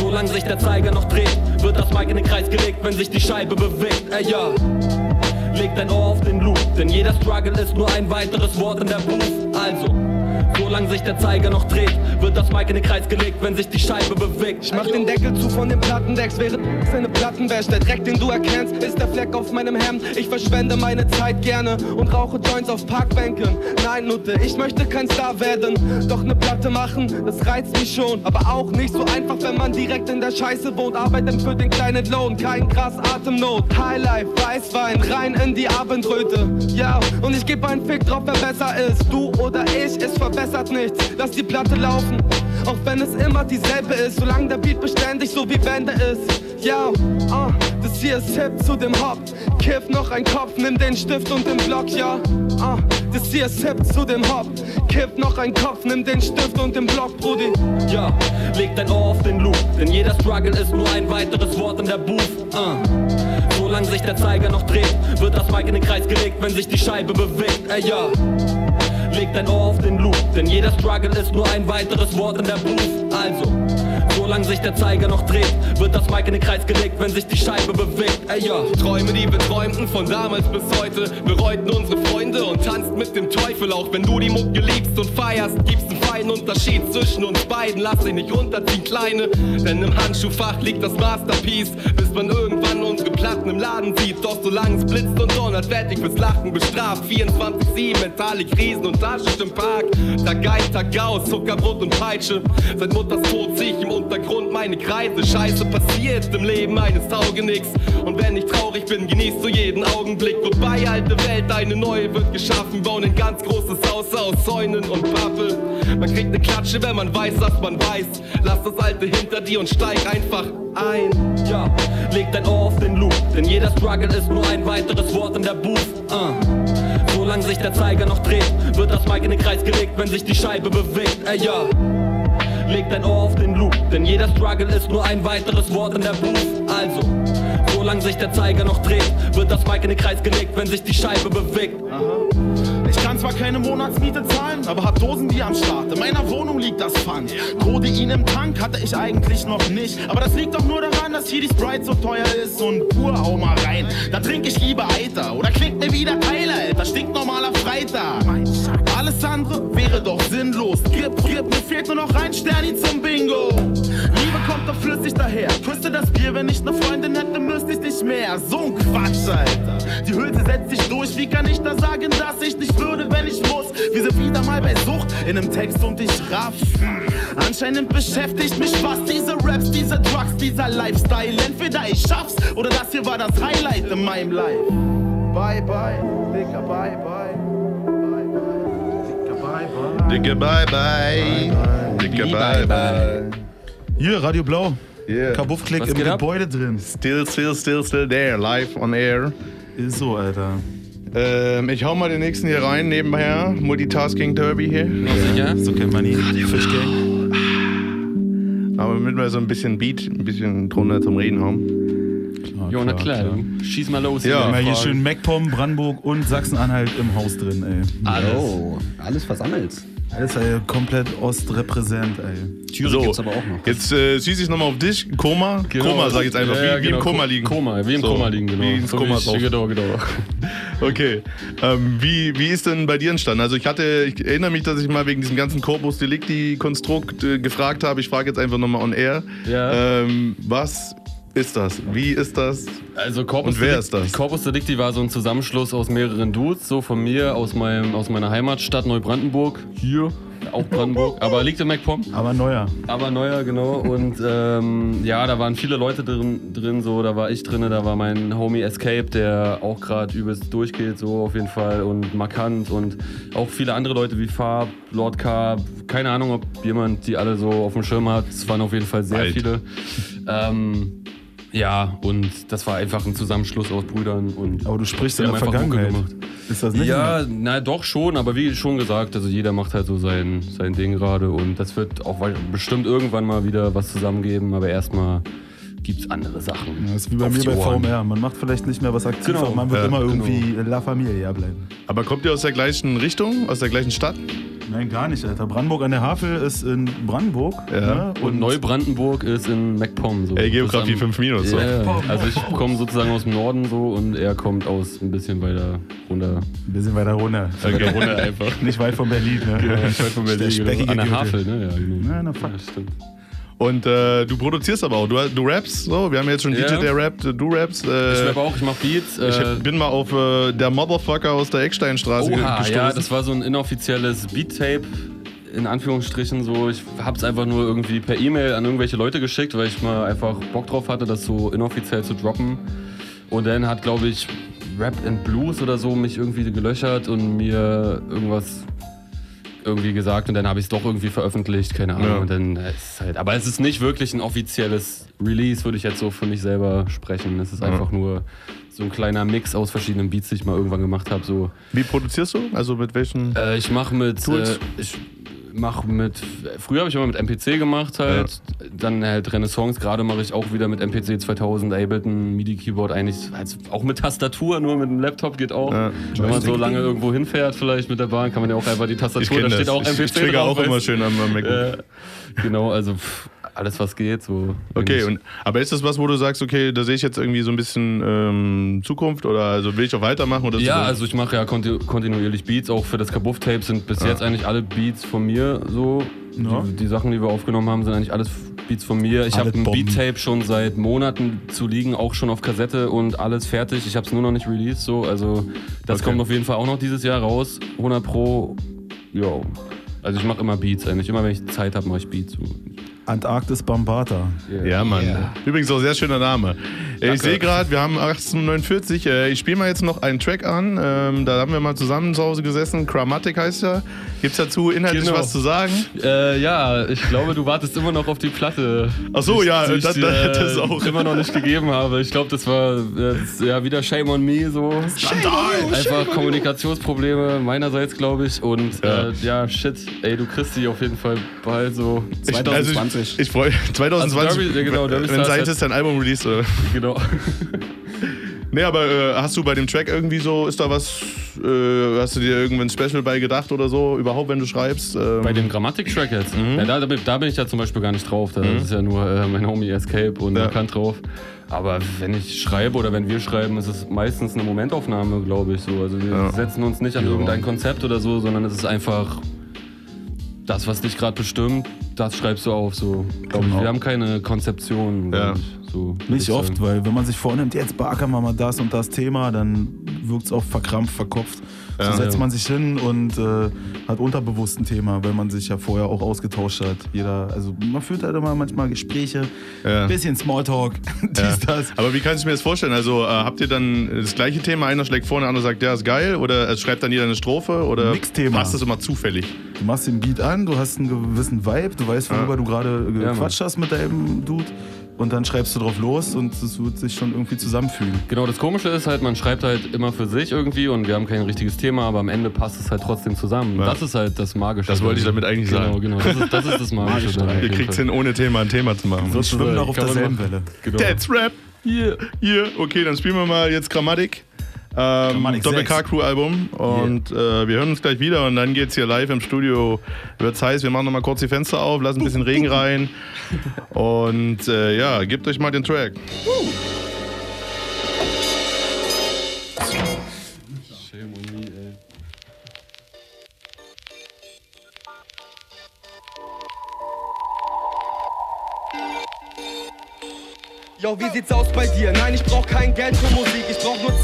Solange sich der Zeiger noch dreht, wird das Mic in den Kreis gelegt, wenn sich die Scheibe bewegt. Ey, ja. Leg dein Ohr auf den Loop, denn jeder Struggle ist nur ein weiteres Wort in der Booth. Also, solange sich der Zeiger noch dreht, wird das Mic in den Kreis gelegt, wenn sich die Scheibe bewegt. Ich mach den Deckel zu von den Plattendecks, während seine Platten wäscht. Der Dreck, den du erkennst, ist der Fleck auf meinem Hemd. Ich verschwende meine Zeit gerne und rauche Joints auf Parkbänken. Nein, Nutte, ich möchte kein Star werden. Doch ne Platte machen, das reizt mich schon. Aber auch nicht so einfach, wenn man direkt in der Scheiße wohnt. Arbeiten für den kleinen Lohn, kein krass Atemnot. Highlife, Weißwein, rein in die Abendröte. Ja, und ich geb einen Fick drauf, wer besser ist. Du oder ich, es verbessert nichts. Lass die Platte laufen. Auch wenn es immer dieselbe ist, solange der Beat beständig so wie Wände ist. Ja, ah, das hier ist Hip zu dem Hop. Kiff noch ein Kopf, nimm den Stift und den Block, ja. Ah, das hier ist Hip zu dem Hop. Kiff noch ein Kopf, nimm den Stift und den Block, Brudi. Ja, leg dein Ohr auf den Loop, denn jeder Struggle ist nur ein weiteres Wort in der Booth. Uh. Solange sich der Zeiger noch dreht, wird das Mic in den Kreis gelegt, wenn sich die Scheibe bewegt. Ey, ja. Leg dein Ohr auf den Loop, denn jeder Struggle ist nur ein weiteres Wort in der Booth. Also, solange sich der Zeiger noch dreht, wird das Mic in den Kreis gelegt, wenn sich die Scheibe bewegt. Ey, ja. Träume, die wir träumten von damals bis heute, bereuten unsere Freunde und tanzt mit dem Teufel. Auch wenn du die Mucke liebst und feierst, gibt's einen feinen Unterschied zwischen uns beiden. Lass dich nicht runterziehen, Kleine, denn im Handschuhfach liegt das Masterpiece, bis man irgendwann unsere Platten im Laden sieht. Doch solange es blitzt und donnert, werd ich fürs Lachen bestraft. 24-7, mentale Krisen und Taschen im Park. Tag ein, Tag aus, Zuckerbrot und Peitsche. Seit Mutters Tod zieh ich im Untergrund meine Kreise. Scheiße passiert im Leben eines Taugenicks. Und wenn ich traurig bin, genießt du jeden Augenblick. Goodbye, alte Welt, eine neue wird geschaffen. Bauen ein ganz großes Haus aus Zäunen und Pappe. Man kriegt ne Klatsche, wenn man weiß, was man weiß. Lass das Alte hinter dir und steig einfach ein. Ja, leg dein Ohr auf den Loop, denn jeder Struggle ist nur ein weiteres Wort in der Booth. Uh. Solange sich der Zeiger noch dreht, wird das Mic in den Kreis gelegt, wenn sich die Scheibe bewegt. Ey, ja. Leg dein Ohr auf den Loop, denn jeder Struggle ist nur ein weiteres Wort in der Booth. Also, solange sich der Zeiger noch dreht, wird das Mic in den Kreis gelegt, wenn sich die Scheibe bewegt. Ich kann zwar keine Monatsmiete zahlen, aber hab Dosenbier am Start. In meiner Wohnung liegt das Pfand. Codein im Tank hatte ich eigentlich noch nicht. Aber das liegt doch nur daran, dass hier die Sprite so teuer ist und pur hau mal rein. Da trink ich lieber Eiter oder klingt mir wieder Tyler, Alter. Stinkt normaler Freitag. Alles andere wäre doch sinnlos. Gib, gib, mir fehlt nur noch ein Sterni zum Bingo. Liebe kommt doch flüssig daher. Küsste das Bier, wenn ich ne Freundin hätte, müsste ich nicht mehr. So ein Quatsch, Alter. Die Hülse setzt sich durch. Wie kann ich da sagen, dass ich nicht würde, wenn ich muss? Wir sind wieder mal bei Sucht in einem Text und ich raff. Anscheinend beschäftigt mich was, diese Raps, diese Drugs, dieser Lifestyle. Entweder ich schaff's oder das hier war das Highlight in meinem Life. Bye, bye, Dicker, bye, bye. Dicke Bye Bye. Dicke Bye Bye. Hier, Radio Blau. Yeah. Kabuffklick im geht ab? Gebäude drin. Still, still, still, still there. Live on air. Ist so, Alter. Ähm, ich hau mal den nächsten hier rein, nebenher. Multitasking Derby hier. sicher. So kennt man ihn. Fischgang. Aber damit wir so ein bisschen Beat, ein bisschen drunter zum Reden haben. Jo, na klar. Schieß mal los. Ja, hier. mal hier schön MacPom, Brandenburg und Sachsen-Anhalt im Haus drin, ey. Alles. Oh, alles versammelt. Alles ey, komplett Ostrepräsent, ey. Thüringen So, gibt's aber auch noch. Jetzt äh, schieße ich nochmal auf dich. Koma. Genau. Koma, sag ich jetzt einfach. Ja, ja, wie, wie genau. im Koma liegen. Koma, wie im So, Koma liegen, genau. Wie ins So Koma wie ich- drauf. Genau, genau. Okay. Ähm, wie, wie ist denn bei dir entstanden? Also ich hatte, ich erinnere mich, dass ich mal wegen diesem ganzen Corpus Delicti-Konstrukt äh, gefragt habe. Ich frage jetzt einfach nochmal on air. Ja. Ähm, was ist das? Wie ist das? Also Corpus Und wer Delicti- ist das? Corpus Delicti war so ein Zusammenschluss aus mehreren Dudes, so von mir, aus, meinem, aus meiner Heimatstadt Neubrandenburg. Hier, auch Brandenburg, aber liegt in MacPom. Aber neuer. Aber neuer, genau. Und ähm, ja, da waren viele Leute drin, drin, so, da war ich drin, da war mein Homie Escape, der auch gerade übelst durchgeht, so auf jeden Fall. Und markant und auch viele andere Leute wie Farb, Lord K. Keine Ahnung, ob jemand die alle so auf dem Schirm hat. Es waren auf jeden Fall sehr Alt. viele. Ähm, ja, und das war einfach ein Zusammenschluss aus Brüdern und. Aber du sprichst in der Vergangenheit. Ist das nicht? Ja, na doch schon, aber wie schon gesagt, also jeder macht halt so sein, sein Ding gerade und das wird auch bestimmt irgendwann mal wieder was zusammengeben, aber erstmal gibt's andere Sachen. Das ist wie bei mir bei Ohren. VMR. Man macht vielleicht nicht mehr was aktiv, Genau. aber man wird Ja, immer genau. irgendwie La Familia bleiben. Aber kommt ihr aus der gleichen Richtung? Aus der gleichen Stadt? Nein, gar nicht, Alter. Brandenburg an der Havel ist in Brandenburg. Ja. Ne? Und Neubrandenburg ist in MacPom. So. Ey, Geografie Das ist am- 5 minus. So. Ja, ja. also ich komme sozusagen aus dem Norden so und er kommt aus ein bisschen weiter runter. Ein bisschen weiter runter. Okay. runter einfach. Nicht weit von Berlin. Ne? Genau, nicht weit von Berlin, Der genau. speckige An der. Havel, ne? Ja, genau. Na, na, fuck. Ja, stimmt. Und äh, du produzierst aber auch. Du, du rappst so. Wir haben jetzt schon einen Ja. DJ, der rappt. Du rappst. Äh, Ich rappe auch, ich mach Beats. ich äh, bin mal auf äh, der Motherfucker aus der Ecksteinstraße Oha, gestoßen. ja, das war so ein inoffizielles Beat-Tape, in Anführungsstrichen so. Ich hab's einfach nur irgendwie per E-Mail an irgendwelche Leute geschickt, weil ich mal einfach Bock drauf hatte, das so inoffiziell zu droppen. Und dann hat, glaube ich, Rap and Blues oder so mich irgendwie gelöchert und mir irgendwas irgendwie gesagt und dann habe ich es doch irgendwie veröffentlicht, keine Ahnung. Ja. Und dann äh, ist halt, aber es ist nicht wirklich ein offizielles Release, würde ich jetzt so für mich selber sprechen. Es ist Ja. einfach nur so ein kleiner Mix aus verschiedenen Beats, die ich mal irgendwann gemacht habe. So. Wie produzierst du? Also mit welchen? Äh, ich mache mit. Tools? Äh, ich mache mit. Früher habe ich immer mit MPC gemacht halt. Dann halt Renaissance. Gerade mache ich auch wieder mit MPC 2000, Ableton, MIDI-Keyboard. Eigentlich also auch mit Tastatur, nur mit dem Laptop geht auch. Ja. Wenn man so lange irgendwo hinfährt, vielleicht mit der Bahn, kann man ja auch einfach die Ich Tastatur. Da steht das. auch Ich- MPC ich trigger drauf. auch immer schön am- am MacBook. Äh, genau, also pff, alles was geht. So Okay, und, aber ist das was, wo du sagst, okay, da sehe ich jetzt irgendwie so ein bisschen ähm, Zukunft oder also will ich auch weitermachen? Oder Ja, so? also ich mache ja konti kontinuierlich Beats. Auch für das Kabuff-Tape sind bis Ja. jetzt eigentlich alle Beats von mir so. Ja. Die, die Sachen, die wir aufgenommen haben, sind eigentlich alles Beats von mir. Ich habe ein. Beat-Tape schon seit Monaten zu liegen, auch schon auf Kassette und alles fertig. Ich habe es nur noch nicht released. So. Also das Okay. kommt auf jeden Fall auch noch dieses Jahr raus. 100 Pro. Ja. Also ich mache immer Beats eigentlich. Immer wenn ich Zeit habe, mache ich Beats. Antarktis Bambata. Ja, Mann. Übrigens auch sehr schöner Name. Äh, Ich sehe gerade, wir haben 1849. Äh, Ich spiele mal jetzt noch einen Track an. Ähm, Da haben wir mal zusammen zu Hause gesessen. Chromatic heißt er. Gibt es dazu inhaltlich Genau. was zu sagen? Äh, ja, ich glaube, du wartest immer noch auf die Platte. Ach so, ich- ja, die ich das- dir, das- das auch. immer noch nicht gegeben habe. Ich glaube, das war äh, das, ja wieder Shame on me so. Einfach Kommunikationsprobleme meinerseits, glaube ich. Und ja. Äh, ja, shit, ey, du kriegst die auf jeden Fall bald so. Ich, also ich, ich freue 2020. Also Derby- genau, Derby wenn Stars Seite hat- ist dein Album released. Oder? Genau. Nee, aber äh, hast du bei dem Track irgendwie so, ist da was, äh, hast du dir irgendwann Special bei gedacht oder so, überhaupt, wenn du schreibst? Ähm, Bei dem Grammatik-Track jetzt? Ja, da, da bin- da bin ich ja zum Beispiel gar nicht drauf. Da Mhm. ist ja nur äh, mein Homie Escape und Ja. Markant drauf. Aber wenn ich schreibe oder wenn wir schreiben, ist es meistens eine Momentaufnahme, glaube ich. So. Also wir Ja. setzen uns nicht an Ja. irgendein Konzept oder so, sondern es ist einfach das, was dich gerade bestimmt, das schreibst du auf. So. Glaub ich. Wir haben keine Konzeption. Ich, so, Nicht ich oft, weil wenn man sich vornimmt, jetzt beackern wir mal das und das Thema, dann wirkt es auch verkrampft, verkopft. So Ja. setzt man sich hin und äh, hat unterbewusst ein Thema, weil man sich ja vorher auch ausgetauscht hat. Jeder, also man führt halt immer manchmal Gespräche, Ja. bisschen Smalltalk, dies, Ja. das. Aber wie kann ich mir das vorstellen? Also äh, habt ihr dann das gleiche Thema, einer schlägt vor, der andere sagt, ja, ist geil, oder es schreibt dann jeder eine Strophe, oder Mixthema. passt das immer zufällig? Du machst den Beat an, du hast einen gewissen Vibe, du weißt, worüber Ja. du gerade Ja, gequatscht hast mit deinem Dude. Und dann schreibst du drauf los und es wird sich schon irgendwie zusammenfügen. Genau, das Komische ist halt, man schreibt halt immer für sich irgendwie und wir haben kein richtiges Thema, aber am Ende passt es halt trotzdem zusammen. Ja. Das ist halt das Magische. Das wollte ich damit eigentlich genau, sagen. Genau, das ist das, ist das Magische. Ihr kriegt es hin, ohne Thema ein Thema zu machen. Wir schwimmen noch auf derselben. Welle. Genau. That's Rap. Hier. Hier. Okay, dann spielen wir mal jetzt Grammatik. Ähm, Grammatik Doppel 6. K Crew Album und äh, wir hören uns gleich wieder und dann geht's hier live im Studio. Wird's heiß, wir machen noch mal kurz die Fenster auf, lassen ein bisschen Regen rein und äh, ja, gebt euch mal den Track. Ey. Yo, wie sieht's aus bei dir? Nein, ich brauch kein Geld für Musik.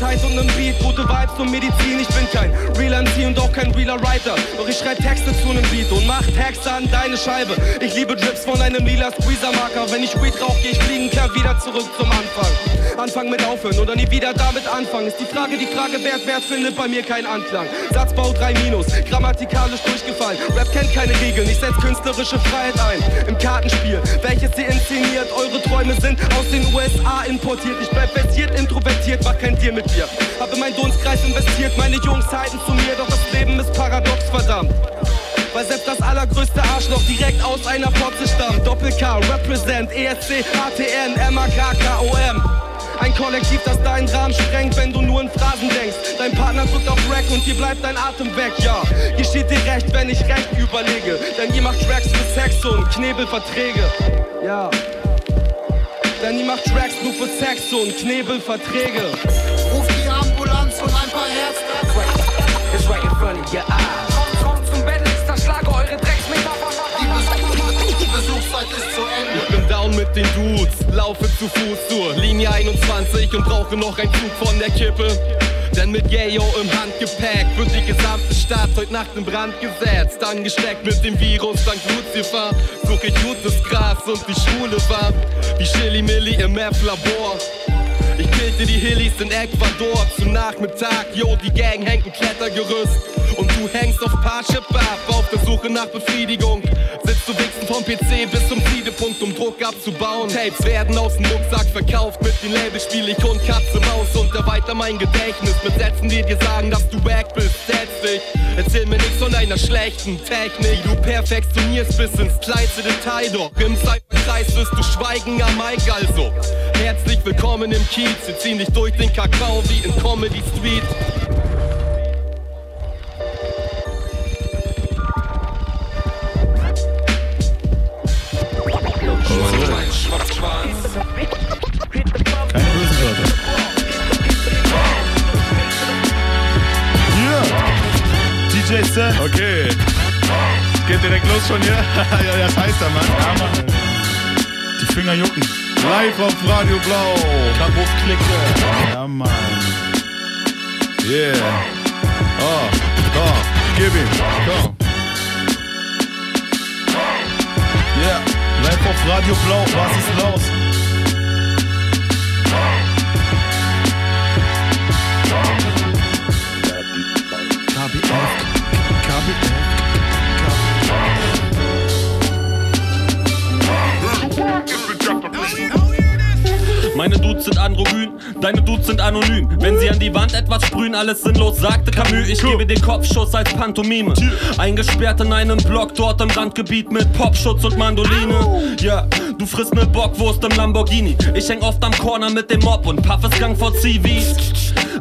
Zeit und nen Beat, gute Vibes und Medizin. Ich bin kein Real MC und auch kein realer Writer. Doch ich schreib Texte zu nem Beat und mach Texte an deine Scheibe. Ich liebe Drips von einem lila Squeezer-Marker. Wenn ich Weed rauch, geh ich fliegen, kehr wieder zurück zum Anfang. Anfang mit aufhören oder nie wieder damit anfangen. Ist die Frage, die Frage wert, wert findet bei mir keinen Anklang. Satzbau 3 Minus, grammatikalisch durchgefallen. Rap kennt keine Regeln, ich setz künstlerische Freiheit ein. Im Kartenspiel, welches ihr inszeniert. Eure Träume sind aus den USA importiert. Ich bleib versiert, introvertiert, mach kein Deal mit dir. Habe in meinen Dunstkreis investiert, meine Jungs halten zu mir. Doch das Leben ist paradox, verdammt. Weil selbst das allergrößte Arschloch direkt aus einer Fotze stammt. Doppel-K, Represent, ESC, ATN, MAK, KOM. Ein Kollektiv, das deinen Rahmen sprengt, wenn du nur in Phrasen denkst. Dein Partner drückt auf Rack und dir bleibt dein Atem weg, ja. Geschieht dir recht, wenn ich recht überlege. Denn ihr macht Tracks für Sex und Knebelverträge. Ja. Denn ihr macht Tracks nur für Sex und Knebelverträge. Ein paar Ärzte. It's right in front of your eyes. Kommt, kommt zum Battle, ich zerschlage eure Drecksmetapher. Die Besuchszeit ist zu Ende. Ich bin down mit den Dudes, laufe zu Fuß zur Linie 21 und brauche noch einen Zug von der Kippe. Denn mit Yayo im Handgepäck wird die gesamte Stadt heute Nacht in Brand gesetzt. Angesteckt mit dem Virus dank Lucifer. Such ich gutes Gras und die Schule war wie Chili Milli im Meth-Labor. Ich killte die Hillies in Ecuador zum Nachmittag. Yo, die Gang hängt ein Klettergerüst. Und du hängst auf Parship ab, auf der Suche nach Befriedigung. Sitzt du wichsen vom PC bis zum Siedepunkt, um Druck abzubauen. Tapes werden aus dem Rucksack verkauft. Mit den Labels spiel ich Hund, Katze, Maus und erweiter mein Gedächtnis. Mit Sätzen, die dir sagen, dass du wack bist. Setz dich, erzähl mir nichts von deiner schlechten Technik. Du perfektionierst bis ins kleinste Detail, doch im Zeitkreis wirst du schweigen am Mic, also. Herzlich willkommen im Kiez, wir ziehen dich durch den Kakao wie in Comedy Street. Keine bösen Wörter. Hier! DJ Set. Okay. Geht direkt los schon hier. ja, das heißt Mann. Ja, Mann. Die Finger jucken. Live auf Radio Blau. Kabuff Klicke. Ja, Mann. Yeah. Oh, oh, gib ihm. Komm. Live auf Radio Blau. Was ist los? Meine Dudes sind androgyn, deine Dudes sind anonym. Wenn sie an die Wand etwas sprühen, alles sinnlos, sagte Camus. Ich gebe dir Kopfschuss als Pantomime. Eingesperrt in einem Block dort im Randgebiet mit Popschutz und Mandoline. Ja, du frisst ne Bockwurst im Lamborghini. Ich häng oft am Corner mit dem Mob und puff es Gang vor CV.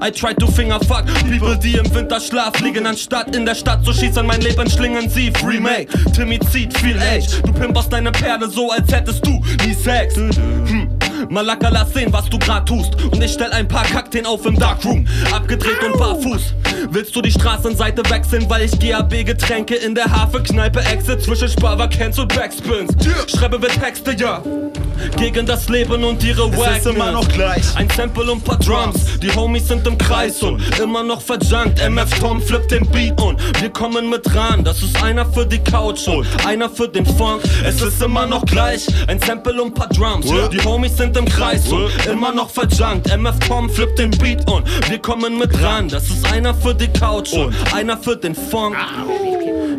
I try to finger fuck People, die im Winterschlaf liegen, anstatt in der Stadt zu schießen. Mein Leben schlingen sie. Remake, Timmy zieht viel Age. Du pimperst deine Perle so, als hättest du nie Sex. Hm. Malaka, lass sehen, was du grad tust. Und ich stell ein paar Kakteen auf im Darkroom. Abgedreht und barfuß. Willst du die Straßenseite wechseln, weil ich GAB-Getränke in der Hafenkneipe Exit zwischen Sparwacans und Backspins. Schreibe wir Texte, ja. Gegen das Leben und ihre Es ist immer noch gleich. Ein Sample und paar Drums. Die Homies sind im Kreis und immer noch verjunkt. MF Tom flippt den Beat und wir kommen mit ran. Das ist einer für die Couch und einer für den Funk. Es ist immer noch gleich. Ein Sample und paar Drums. Die Homies sind im Kreis und immer noch verjunkt. MF Tom flippt den Beat und wir kommen mit ran. Das ist einer für die Couch und einer für den Funk.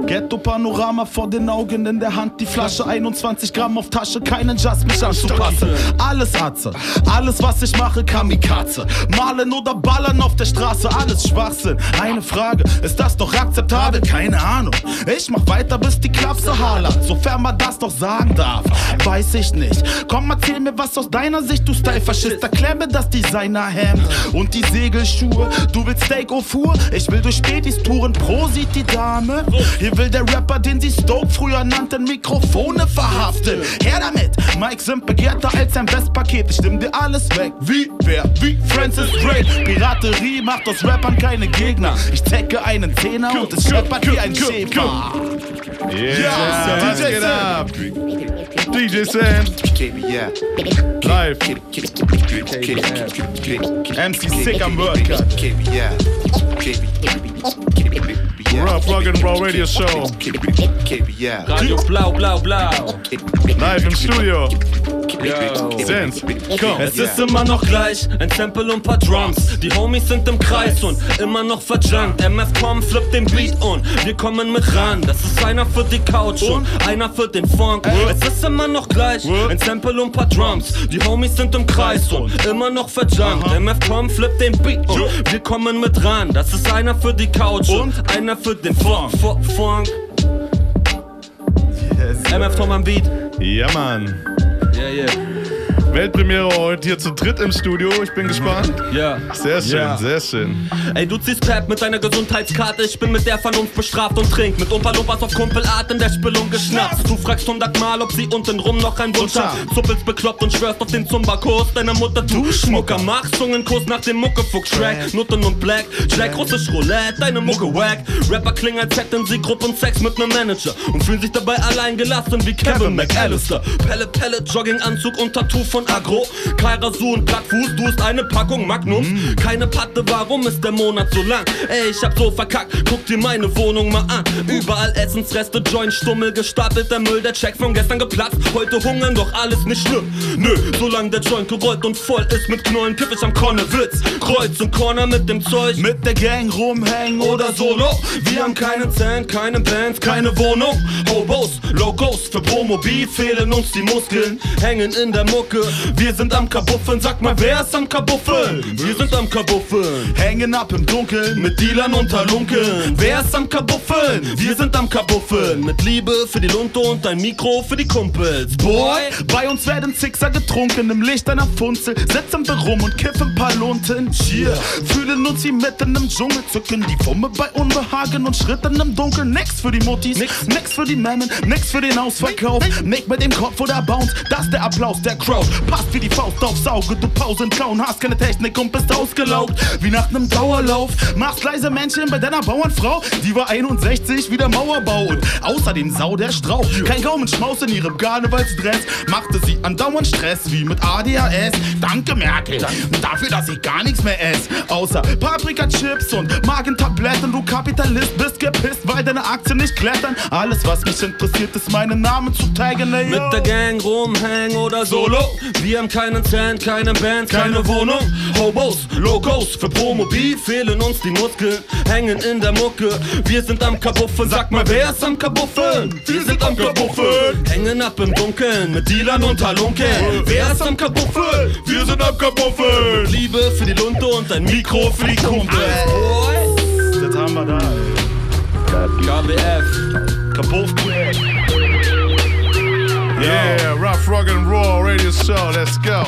Ghetto-Panorama vor den Augen, in der Hand die Flasche, 21 Gramm auf Tasche, keinen Just mich anzupassen. Alles Atze, alles was ich mache, Kamikaze. Malen oder ballern auf der Straße, alles Schwachsinn. Eine Frage, ist das doch akzeptabel? Keine Ahnung. Ich mach weiter, bis die Klapse hallert, sofern man das doch sagen darf. Weiß ich nicht. Komm, erzähl mir was aus deiner Sicht, du Style-Faschist. Erklär mir das Designer-Hemd und die Segelschuhe. Du willst Steak au Four, ich will durch Spätis touren. Prosit die Dame. Hier will der Rapper, den sie Stoke früher nannten, Mikrofone verhaften. Her damit, Mike sind begehrter als ein Westpaket. Ich stimm dir alles weg. Wie wer? Wie Francis Drake. Piraterie macht aus Rappern keine Gegner. Ich zecke einen Zehner und es scheppert wie ein Schäfer. Yeah, let's get up. DJ Sam. Yeah. Live. MC Sick am Workout. Rough And Roll Radio Show. Radio Blau, Blau, Blau. Live im Studio. Sense, komm. Es ist immer noch gleich, ein Sample und paar Drums. Die Homies sind im Kreis und immer noch verjunkt. MF Tom flippt den Beat und wir kommen mit ran. Das ist einer für die Couch und einer für den Funk. Es ist immer noch gleich, ein Sample und paar Drums. Die Homies sind im Kreis und immer noch verjunkt. MF Tom flippt den Beat und wir kommen mit ran. Das ist einer für die Couch und einer für den Funk. Funk. Funk. MF Tom am Beat. Ja, Mann. Yeah, yeah. Weltpremiere heute hier zu dritt im Studio. Ich bin gespannt. Ja. Sehr schön, Ja. sehr schön. Ey, du ziehst Pep mit deiner Gesundheitskarte. Ich bin mit der Vernunft bestraft und trink mit Umpa-Lumpas auf Kumpelart in der Spillung geschnappt. Du fragst hundertmal, ob sie untenrum noch einen Wunsch hat. Zuppelst bekloppt und schwörst auf den Zumba-Kurs. Deine Mutter, du Schmucker, machst Zungenkurs nach dem Muckefuchs-Track. Nutten und Black, Jack, russisch Roulette, deine Mucke wack. Rapper klingen, als hätten sie Gruppensex mit nem Manager. Und fühlen sich dabei allein gelassen wie Kevin McAllister. Pelle, Pelle, Jogginganzug und Tattoo von Agro. Kaira Su und Plattfuß, du ist eine Packung Magnum. Keine Patte, warum ist der Monat so lang? Ey, ich hab so verkackt, guck dir meine Wohnung mal an. Überall Essensreste, Joint, Stummel, gestapelt, der Müll, der Check von gestern geplatzt. Heute hungern, doch alles nicht schlimm. Nö, solange der Joint gerollt und voll ist mit Knollen, kipp ich am Konnewitz. Kreuz und Corner mit dem Zeug. Mit der Gang rumhängen oder solo. Wir haben keine Cent, keine Bands, keine Wohnung. Hobos, Logos für Promobil fehlen uns die Muskeln, hängen in der Mucke. Wir sind am Kabuffeln, sag mal, wer ist am Kabuffeln? Wir sind am Kabuffeln. Hängen ab im Dunkeln mit Dealern und Halunkeln. Wer ist am Kabuffeln? Wir sind am Kabuffeln. Mit Liebe für die Lunte und ein Mikro für die Kumpels. Boy, Bei uns werden Sixer getrunken im Licht einer Funzel, sitzen wir rum und kiffen paar Lunten. Cheer, fühlen uns wie mitten im Dschungel, zücken die Wumme bei Unbehagen und Schritten im Dunkeln. Nix für die Muttis, nix, für die Männer, nix für den Ausverkauf. Nick mit dem Kopf oder Bounce, das ist der Applaus der Crowd. Passt wie die Faust aufs Auge, du Pausenclown, hast keine Technik und bist ausgelaugt. Wie nach nem Dauerlauf, machst leise Männchen bei deiner Bauernfrau. Die war 61 wie der Mauerbau und außerdem Sau der Strauch. Kein Gaumenschmaus in ihrem Karnevalsdress, machte sie andauernd Stress wie mit ADHS. Danke Merkel, dafür, dass ich gar nichts mehr esse. Außer Paprika-Chips und Magentabletten. Du Kapitalist bist gepisst, weil deine Aktien nicht klettern. Alles, was mich interessiert, ist meinen Namen zu taggen. Mit der Gang rumhängen oder solo. Wir haben keinen Cent, keine Band, keine Wohnung. Hobos, Logos, für Promobil fehlen uns die Muskeln. Hängen in der Mucke. Wir sind am Kabuffeln. Sag mal, wer ist am Kabuffeln? Wir sind am Kabuffeln. Hängen ab im Dunkeln mit Dealern und Halunkeln. Wer ist am Kabuffeln? Wir sind am Kabuffeln. Liebe für die Lunte und ein Mikro für die Kumpel. Das haben wir da. KBF. Kapuff. Yeah, Rough Rock and Roll Radio Show. Let's go.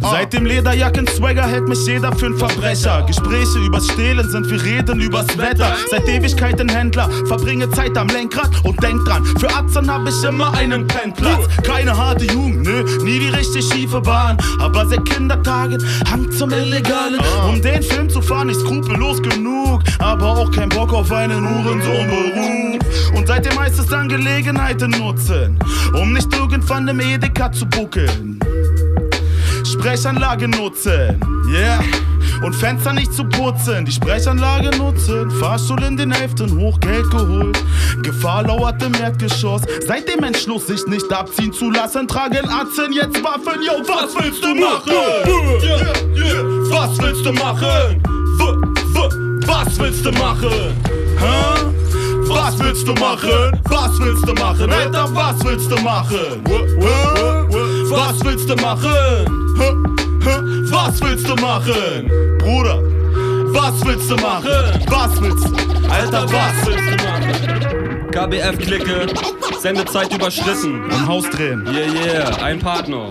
Seit dem Lederjacken-Swagger hält mich jeder für einen Verbrecher. Gespräche übers Stehlen sind wir reden übers Wetter. Seit Ewigkeiten Händler, verbringe Zeit am Lenkrad und denk dran, für Atzen hab ich immer einen Pennplatz. Keine harte Jugend, nö, nie die richtig schiefe Bahn. Aber seit Kindertagen Hang zum Illegalen. Um den Film zu fahren, nicht skrupellos genug. Aber auch kein Bock auf einen Hurensohn-Beruf. Und seitdem heißt es dann Gelegenheiten nutzen, um nicht irgendwann im Edeka zu buckeln. Sprechanlage nutzen, yeah. Und Fenster nicht zu putzen, die Sprechanlage nutzen. Fahrstuhl in den Hälften hoch, Geld geholt. Gefahr lauert im Erdgeschoss. Seit dem Entschluss, sich nicht abziehen zu lassen, tragen Atzen jetzt Waffen. Yo, was willst du machen? Was willst du machen? W- Was willst du machen? Hä? Was willst du machen? Was willst du machen? Alter, was willst du machen? Was willst du machen? Was willst du machen? Bruder, was willst du machen? Was willst du? Alter, was willst du machen? KBF-Klicke, Sendezeit überschritten. Am Haus drehen. Yeah, yeah, ein Partner.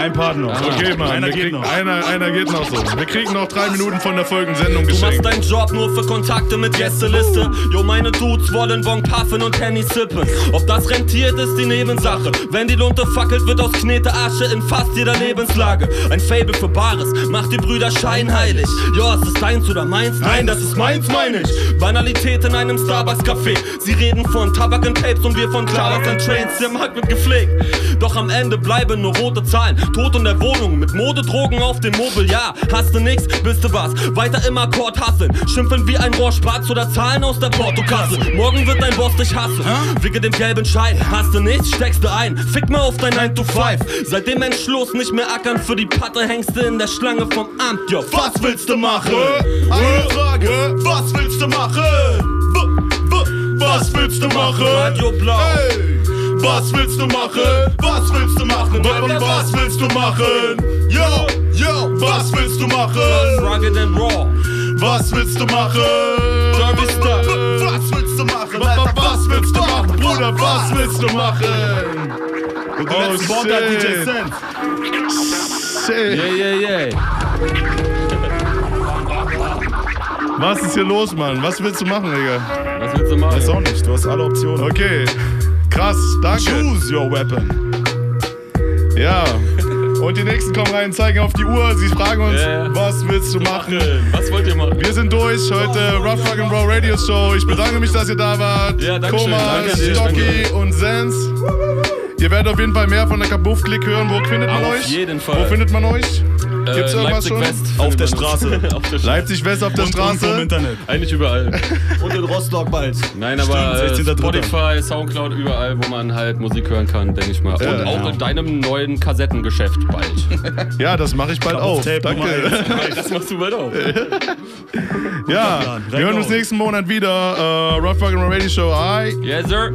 Ein Partner. Okay, Mann, Einer geht kriegen, noch. Einer, einer geht noch so. Wir kriegen noch drei Minuten von der Folgensendung Du machst geschenkt. deinen Job nur für Kontakte mit Gästeliste. Jo, meine Dudes wollen Bon puffen und Henny sippen. Ob das rentiert, ist die Nebensache. Wenn die Lunte fackelt, wird aus Knete Asche in fast jeder Lebenslage. Ein Fable für Bares macht die Brüder scheinheilig. Jo, ist es deins oder meins? Nein, das ist meins, meine ich. Banalität in einem Starbucks-Café. Sie reden von Tabak und Tapes und wir von Clouds and Trains. Der Markt wird gepflegt. Doch am Ende bleiben nur rote Zahlen. Tod in der Wohnung mit Modedrogen auf dem Mobiliar. Hast du nix, bist du was. Weiter im Akkord hasseln. Schimpfen wie ein Rohrspatz oder Zahlen aus der Portokasse. Morgen wird dein Boss dich hassen. Wicke den gelben Schein. Hast du nichts, steckst du ein. Fick mal auf dein 9 to 5. Seit dem Entschluss nicht mehr ackern für die Patte hängst du in der Schlange vom Amt. Jo, Was willst du machen? Eine Frage. Was willst du machen? Was willst du machen? Radio Blau. Hey. Was willst du machen? Was willst du machen? Und was willst du machen? Yo, yo, was willst du machen? Rugged and Raw. Was willst du machen? Star. Was willst du machen? Alter, was willst du machen? Bruder, was willst du machen? Und die Oh, letzten Worte hat DJ. Senf. Shit. Yeah, yeah, yeah. Was ist hier los, Mann? Was willst du machen, Digga? Was willst du machen? Weiß auch nicht, du hast alle Optionen. Okay. Krass, danke. Choose your weapon. Ja. Und die nächsten kommen rein, zeigen auf die Uhr. Sie fragen uns, Ja. was willst du machen? Was wollt ihr machen? Wir sind durch. Heute Rough Rock and Roll Radio Show. Ich bedanke mich, dass ihr da wart. Ja, danke schön. Koma, Danke dir, Stocky danke. und Sens. Ihr werdet auf jeden Fall mehr von der Kabuff-Klick hören. Wo findet man Auf euch? jeden Fall. Wo findet man euch? Gibt's Äh, irgendwas Leipzig schon? West. Auf der. Straße. auf der Straße. Leipzig West auf der Und irgendwo im Straße. Internet. Eigentlich überall. Und in Rostock bald. Nein, aber äh, Stimmt, 16.3.. Spotify, Soundcloud, überall, wo man halt Musik hören kann, denke ich mal. Und Ja, auch genau. in deinem neuen Kassettengeschäft bald. Ja, das mache ich bald Kabuff auch. Tape Danke. das machst du bald auch. Ja, wir hören uns nächsten Monat wieder. Äh, Rough Rock and Roll Radio Show. Hi. Yes, sir.